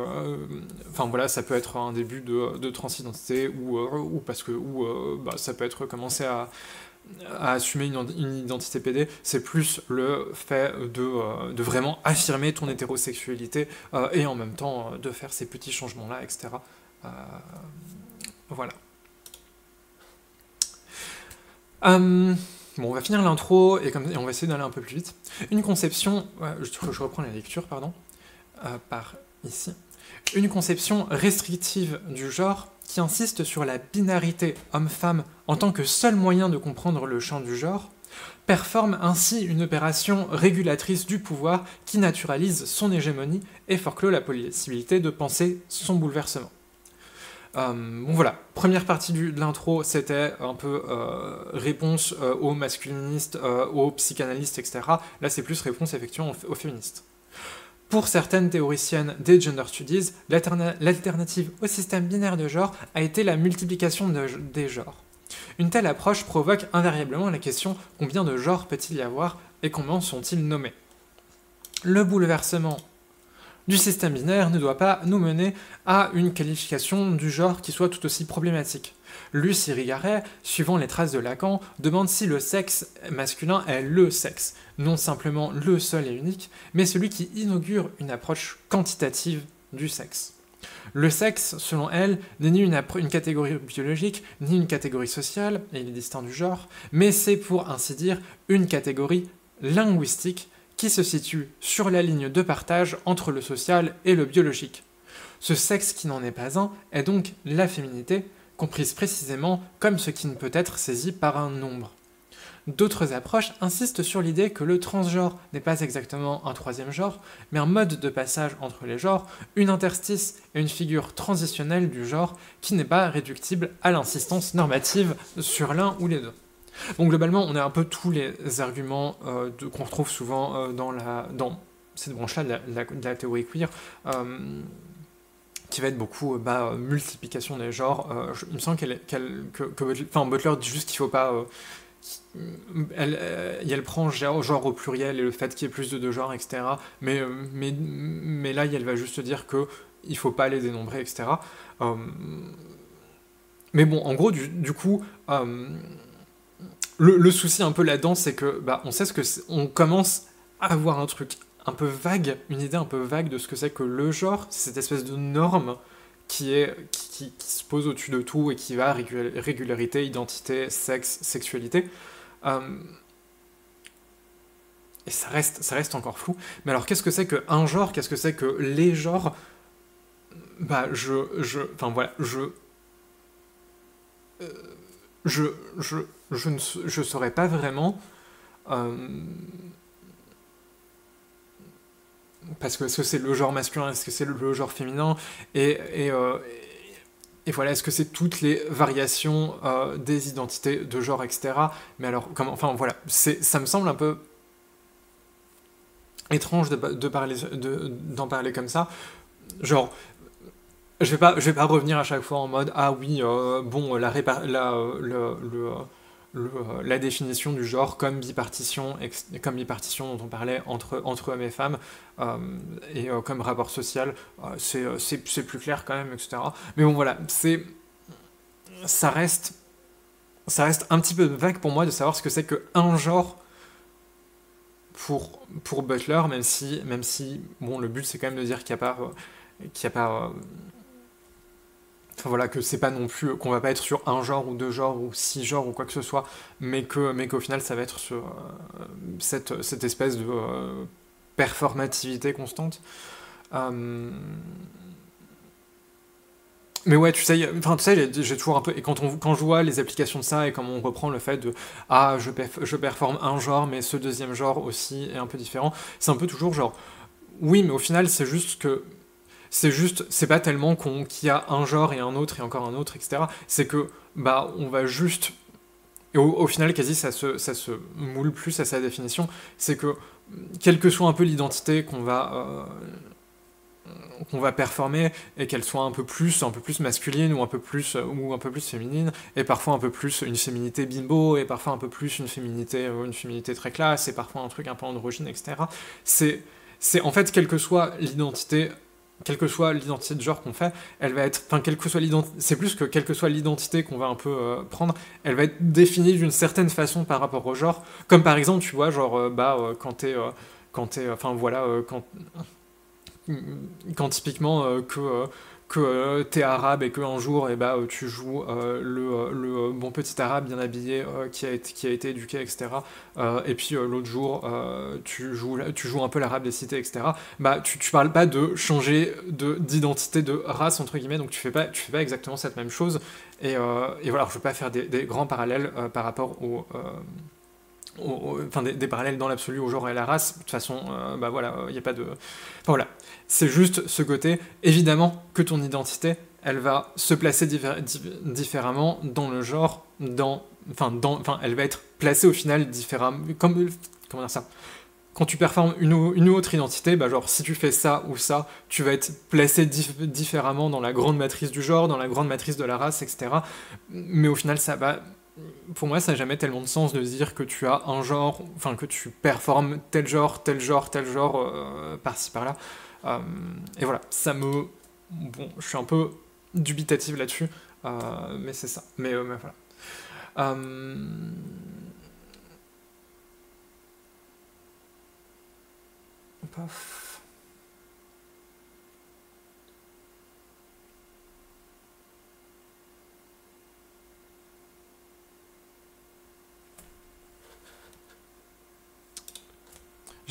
enfin voilà, ça peut être un début de, de transidentité ou ou parce que ou bah, ça peut être commencer à à assumer une, une, identité PD, c'est plus le fait de, de, vraiment affirmer ton hétérosexualité et en même temps de faire ces petits changements-là, etc. Euh, voilà. Euh, bon, on va finir l'intro et, on va essayer d'aller un peu plus vite. Une conception, je, je, reprends la lecture, pardon, euh, par ici. Une conception restrictive du genre qui insiste sur la binarité homme-femme en tant que seul moyen de comprendre le champ du genre, performe ainsi une opération régulatrice du pouvoir qui naturalise son hégémonie et forclôt la possibilité de penser son bouleversement. Bon voilà, première partie de l'intro, c'était un peu réponse aux masculinistes, aux psychanalystes, etc. Là, c'est plus réponse effectivement aux féministes. Pour certaines théoriciennes des gender studies, l'alternative au système binaire de genre a été la multiplication des genres. Une telle approche provoque invariablement la question combien de genres peut-il y avoir et comment sont-ils nommés? Le bouleversement du système binaire ne doit pas nous mener à une qualification du genre qui soit tout aussi problématique. Lucie Rigaret, suivant les traces de Lacan, demande si le sexe masculin est le sexe, non simplement le seul et unique, mais celui qui inaugure une approche quantitative du sexe. Le sexe, selon elle, n'est ni une, une, catégorie biologique, ni une catégorie sociale, et il est distinct du genre, mais c'est pour ainsi dire une catégorie linguistique qui se situe sur la ligne de partage entre le social et le biologique. Ce sexe qui n'en est pas un est donc la féminité, comprise précisément comme ce qui ne peut être saisi par un nombre. D'autres approches insistent sur l'idée que le transgenre n'est pas exactement un troisième genre, mais un mode de passage entre les genres, une interstice et une figure transitionnelle du genre qui n'est pas réductible à l'insistance normative sur l'un ou les deux. Donc globalement, on a un peu tous les arguments euh, qu'on retrouve souvent euh, dans, la, dans cette branche-là de, la, théorie queer. Euh, qui va être beaucoup bah, multiplication des genres. il me semble que, Butler dit juste qu'il faut pas elle, elle prend genre, au pluriel et le fait qu'il y ait plus de deux genres, etc. Mais, mais, mais là, elle va juste dire que il faut pas les dénombrer, etc. mais bon, en gros, du coup, le, souci un peu là-dedans, c'est que bah, on sait ce que on commence à avoir un truc un peu vague, une idée un peu vague de ce que c'est que le genre, cette espèce de norme qui, est, qui, se pose au-dessus de tout et qui va régularité, identité, sexe, sexualité. et ça reste, ça reste encore flou. Mais alors, qu'est-ce que c'est qu'un genre? Qu'est-ce que c'est que les genres? Bah, je. je enfin, voilà, je. Euh, je, je, je ne je saurais pas vraiment. Euh, parce que est-ce que c'est le genre masculin, est-ce que c'est le, genre féminin, et, et, euh, et voilà, est-ce que c'est toutes les variations euh, des identités de genre, etc. Mais alors, comment, enfin voilà, ça me semble un peu étrange de, de parler, d'en parler comme ça. Genre, je vais pas, je vais pas revenir à chaque fois en mode ah oui, bon, la, la le, le euh, la définition du genre comme bipartition, comme bipartition dont on parlait entre, entre hommes et femmes, euh, et euh, comme rapport social, c'est plus clair quand même, etc. Mais bon voilà, c'est ça reste ça reste un petit peu vague pour moi de savoir ce que c'est qu'un genre pour, pour Butler, même si, même si bon, le but c'est quand même de dire qu'il n'y a pas voilà, que c'est pas non plus qu'on va pas être sur un genre ou deux genres ou six genres ou quoi que ce soit, mais que mais qu'au final ça va être sur euh, cette, cette, espèce de euh, performativité constante. Euh, mais ouais, tu sais, enfin, tu sais, j'ai toujours un peu. Et quand, on, quand je vois les applications de ça et comment on reprend le fait de Ah, je, je performe un genre, mais ce deuxième genre aussi est un peu différent, c'est un peu toujours genre. Oui, mais au final, c'est juste que c'est juste, c'est pas tellement qu'on, qu'il y a un genre et un autre et encore un autre, etc. C'est que, bah, on va juste. Au, final, quasi, ça se, ça moule plus à sa définition. C'est que, quelle que soit un peu l'identité qu'on va. Euh, qu'on va performer et qu'elle soit un peu plus un peu plus masculine ou un peu plus ou un peu plus féminine et parfois un peu plus une féminité bimbo et parfois un peu plus une féminité une féminité très classe et parfois un truc un peu androgyne etc c'est en fait quelle que soit l'identité quelle que soit l'identité de genre qu'on fait, elle va être, enfin, quelle que soit l'identité, c'est plus que quelle que soit l'identité qu'on va un peu euh, prendre, elle va être définie d'une certaine façon par rapport au genre. Comme par exemple, tu vois, genre, euh, bah, euh, quand t'es, quand t'es, enfin, voilà, quand, quand typiquement que que euh, t'es arabe et qu'un jour eh bah, tu joues euh, le, euh, le, bon petit arabe bien habillé qui, a été, qui a été éduqué, etc. et puis l'autre jour, tu, joues, tu joues un peu l'arabe des cités, etc. Bah, tu, tu parles pas de changer d'identité de, race, entre guillemets, donc tu fais pas, tu fais pas exactement cette même chose. Et, et voilà, je veux pas faire des, des grands parallèles par rapport au enfin des, parallèles dans l'absolu au genre et à la race. De toute façon, euh, bah voilà, il n'y a pas de. Voilà, c'est juste ce côté. Évidemment que ton identité, elle va se placer différemment dans le genre, dans, enfin, dans, enfin, elle va être placée au final différemment, comme, comment dire ça? Quand tu performes une, une autre identité, bah genre si tu fais ça ou ça, tu vas être placé différemment dans la grande matrice du genre, dans la grande matrice de la race, etc. Mais au final, ça va. Pour moi, ça n'a jamais tellement de sens de dire que tu as un genre, enfin que tu performes tel genre, tel genre, tel genre, euh, par-ci par-là. Euh, et voilà, ça me. Bon, je suis un peu dubitatif là-dessus, euh, mais c'est ça. Mais, mais voilà. Paf.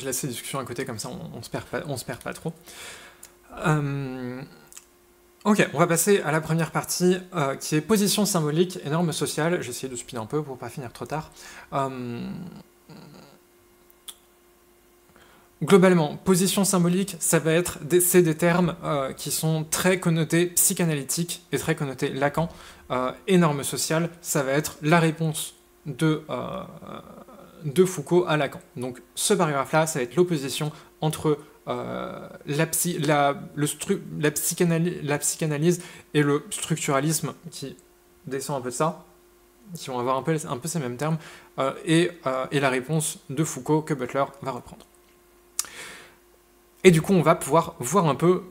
Je laisse ces discussions à côté, comme ça on, on se, perd pas, on se perd pas trop. Euh, ok, on va passer à la première partie euh, qui est position symbolique et normes sociales. J'ai essayé de speeder un peu pour pas finir trop tard. Euh, Globalement, position symbolique, ça va être des, c'est des termes qui sont très connotés psychanalytiques et très connotés Lacan. Euh, énorme social, ça va être la réponse de, de Foucault à Lacan. Donc ce paragraphe-là, ça va être l'opposition entre la, psy, la, psychanalyse, et le structuralisme qui descend un peu de ça, qui vont avoir un peu, ces mêmes termes, et, et la réponse de Foucault que Butler va reprendre. Et du coup, on va pouvoir voir un peu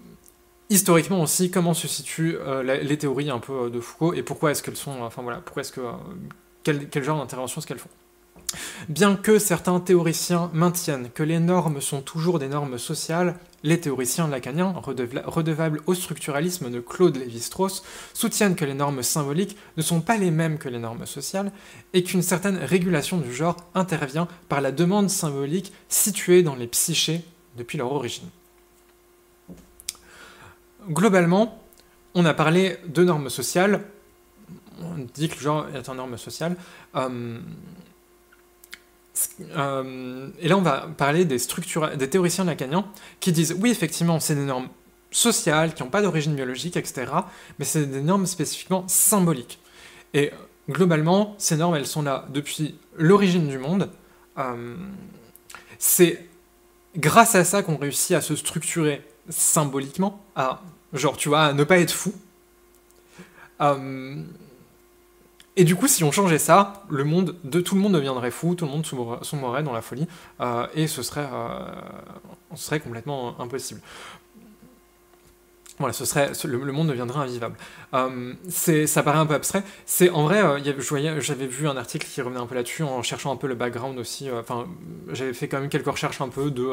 historiquement aussi comment se situent euh, les théories un peu euh, de Foucault et pourquoi est-ce qu'elles sont, enfin voilà, pourquoi est-ce que, euh, quel, genre d'intervention est-ce qu'elles font. Bien que certains théoriciens maintiennent que les normes sont toujours des normes sociales, les théoriciens lacaniens, redevables au structuralisme de Claude Lévi-Strauss, soutiennent que les normes symboliques ne sont pas les mêmes que les normes sociales et qu'une certaine régulation du genre intervient par la demande symbolique située dans les psychés depuis leur origine. Globalement, on a parlé de normes sociales, on dit que le genre est une norme sociale, euh, euh, et là on va parler des, des théoriciens lacaniens qui disent oui effectivement c'est des normes sociales qui n'ont pas d'origine biologique, etc. Mais c'est des normes spécifiquement symboliques. Et globalement, ces normes, elles sont là depuis l'origine du monde. Euh, c'est grâce à ça qu'on réussit à se structurer symboliquement, à, genre, tu vois, à ne pas être fou. Euh, et du coup, si on changeait ça, le monde, de tout le monde deviendrait fou, tout le monde sommerait dans la folie, euh, et ce serait, euh, ce serait complètement impossible. Voilà, ce serait, le, monde deviendrait invivable. Euh, ça paraît un peu abstrait. C'est en vrai, j'avais vu un article qui revenait un peu là-dessus en cherchant un peu le background aussi. Enfin, j'avais fait quand même quelques recherches un peu de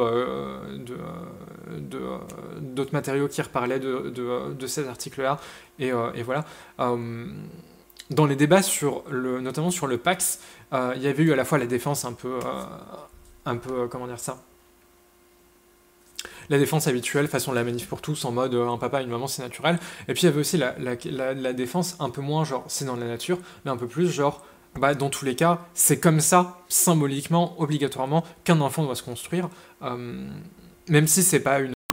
d'autres matériaux qui reparlaient de, ces articles-là. Et, voilà. Dans les débats sur le, notamment sur le Pax, il y avait eu à la fois la défense un peu, un peu, comment dire ça? La défense habituelle, façon la manif pour tous, en mode euh, un papa, une maman, c'est naturel. Et puis il y avait aussi la, défense un peu moins genre c'est dans la nature, mais un peu plus genre bah, dans tous les cas, c'est comme ça, symboliquement, obligatoirement, qu'un enfant doit se construire. Euh, même si c'est pas une,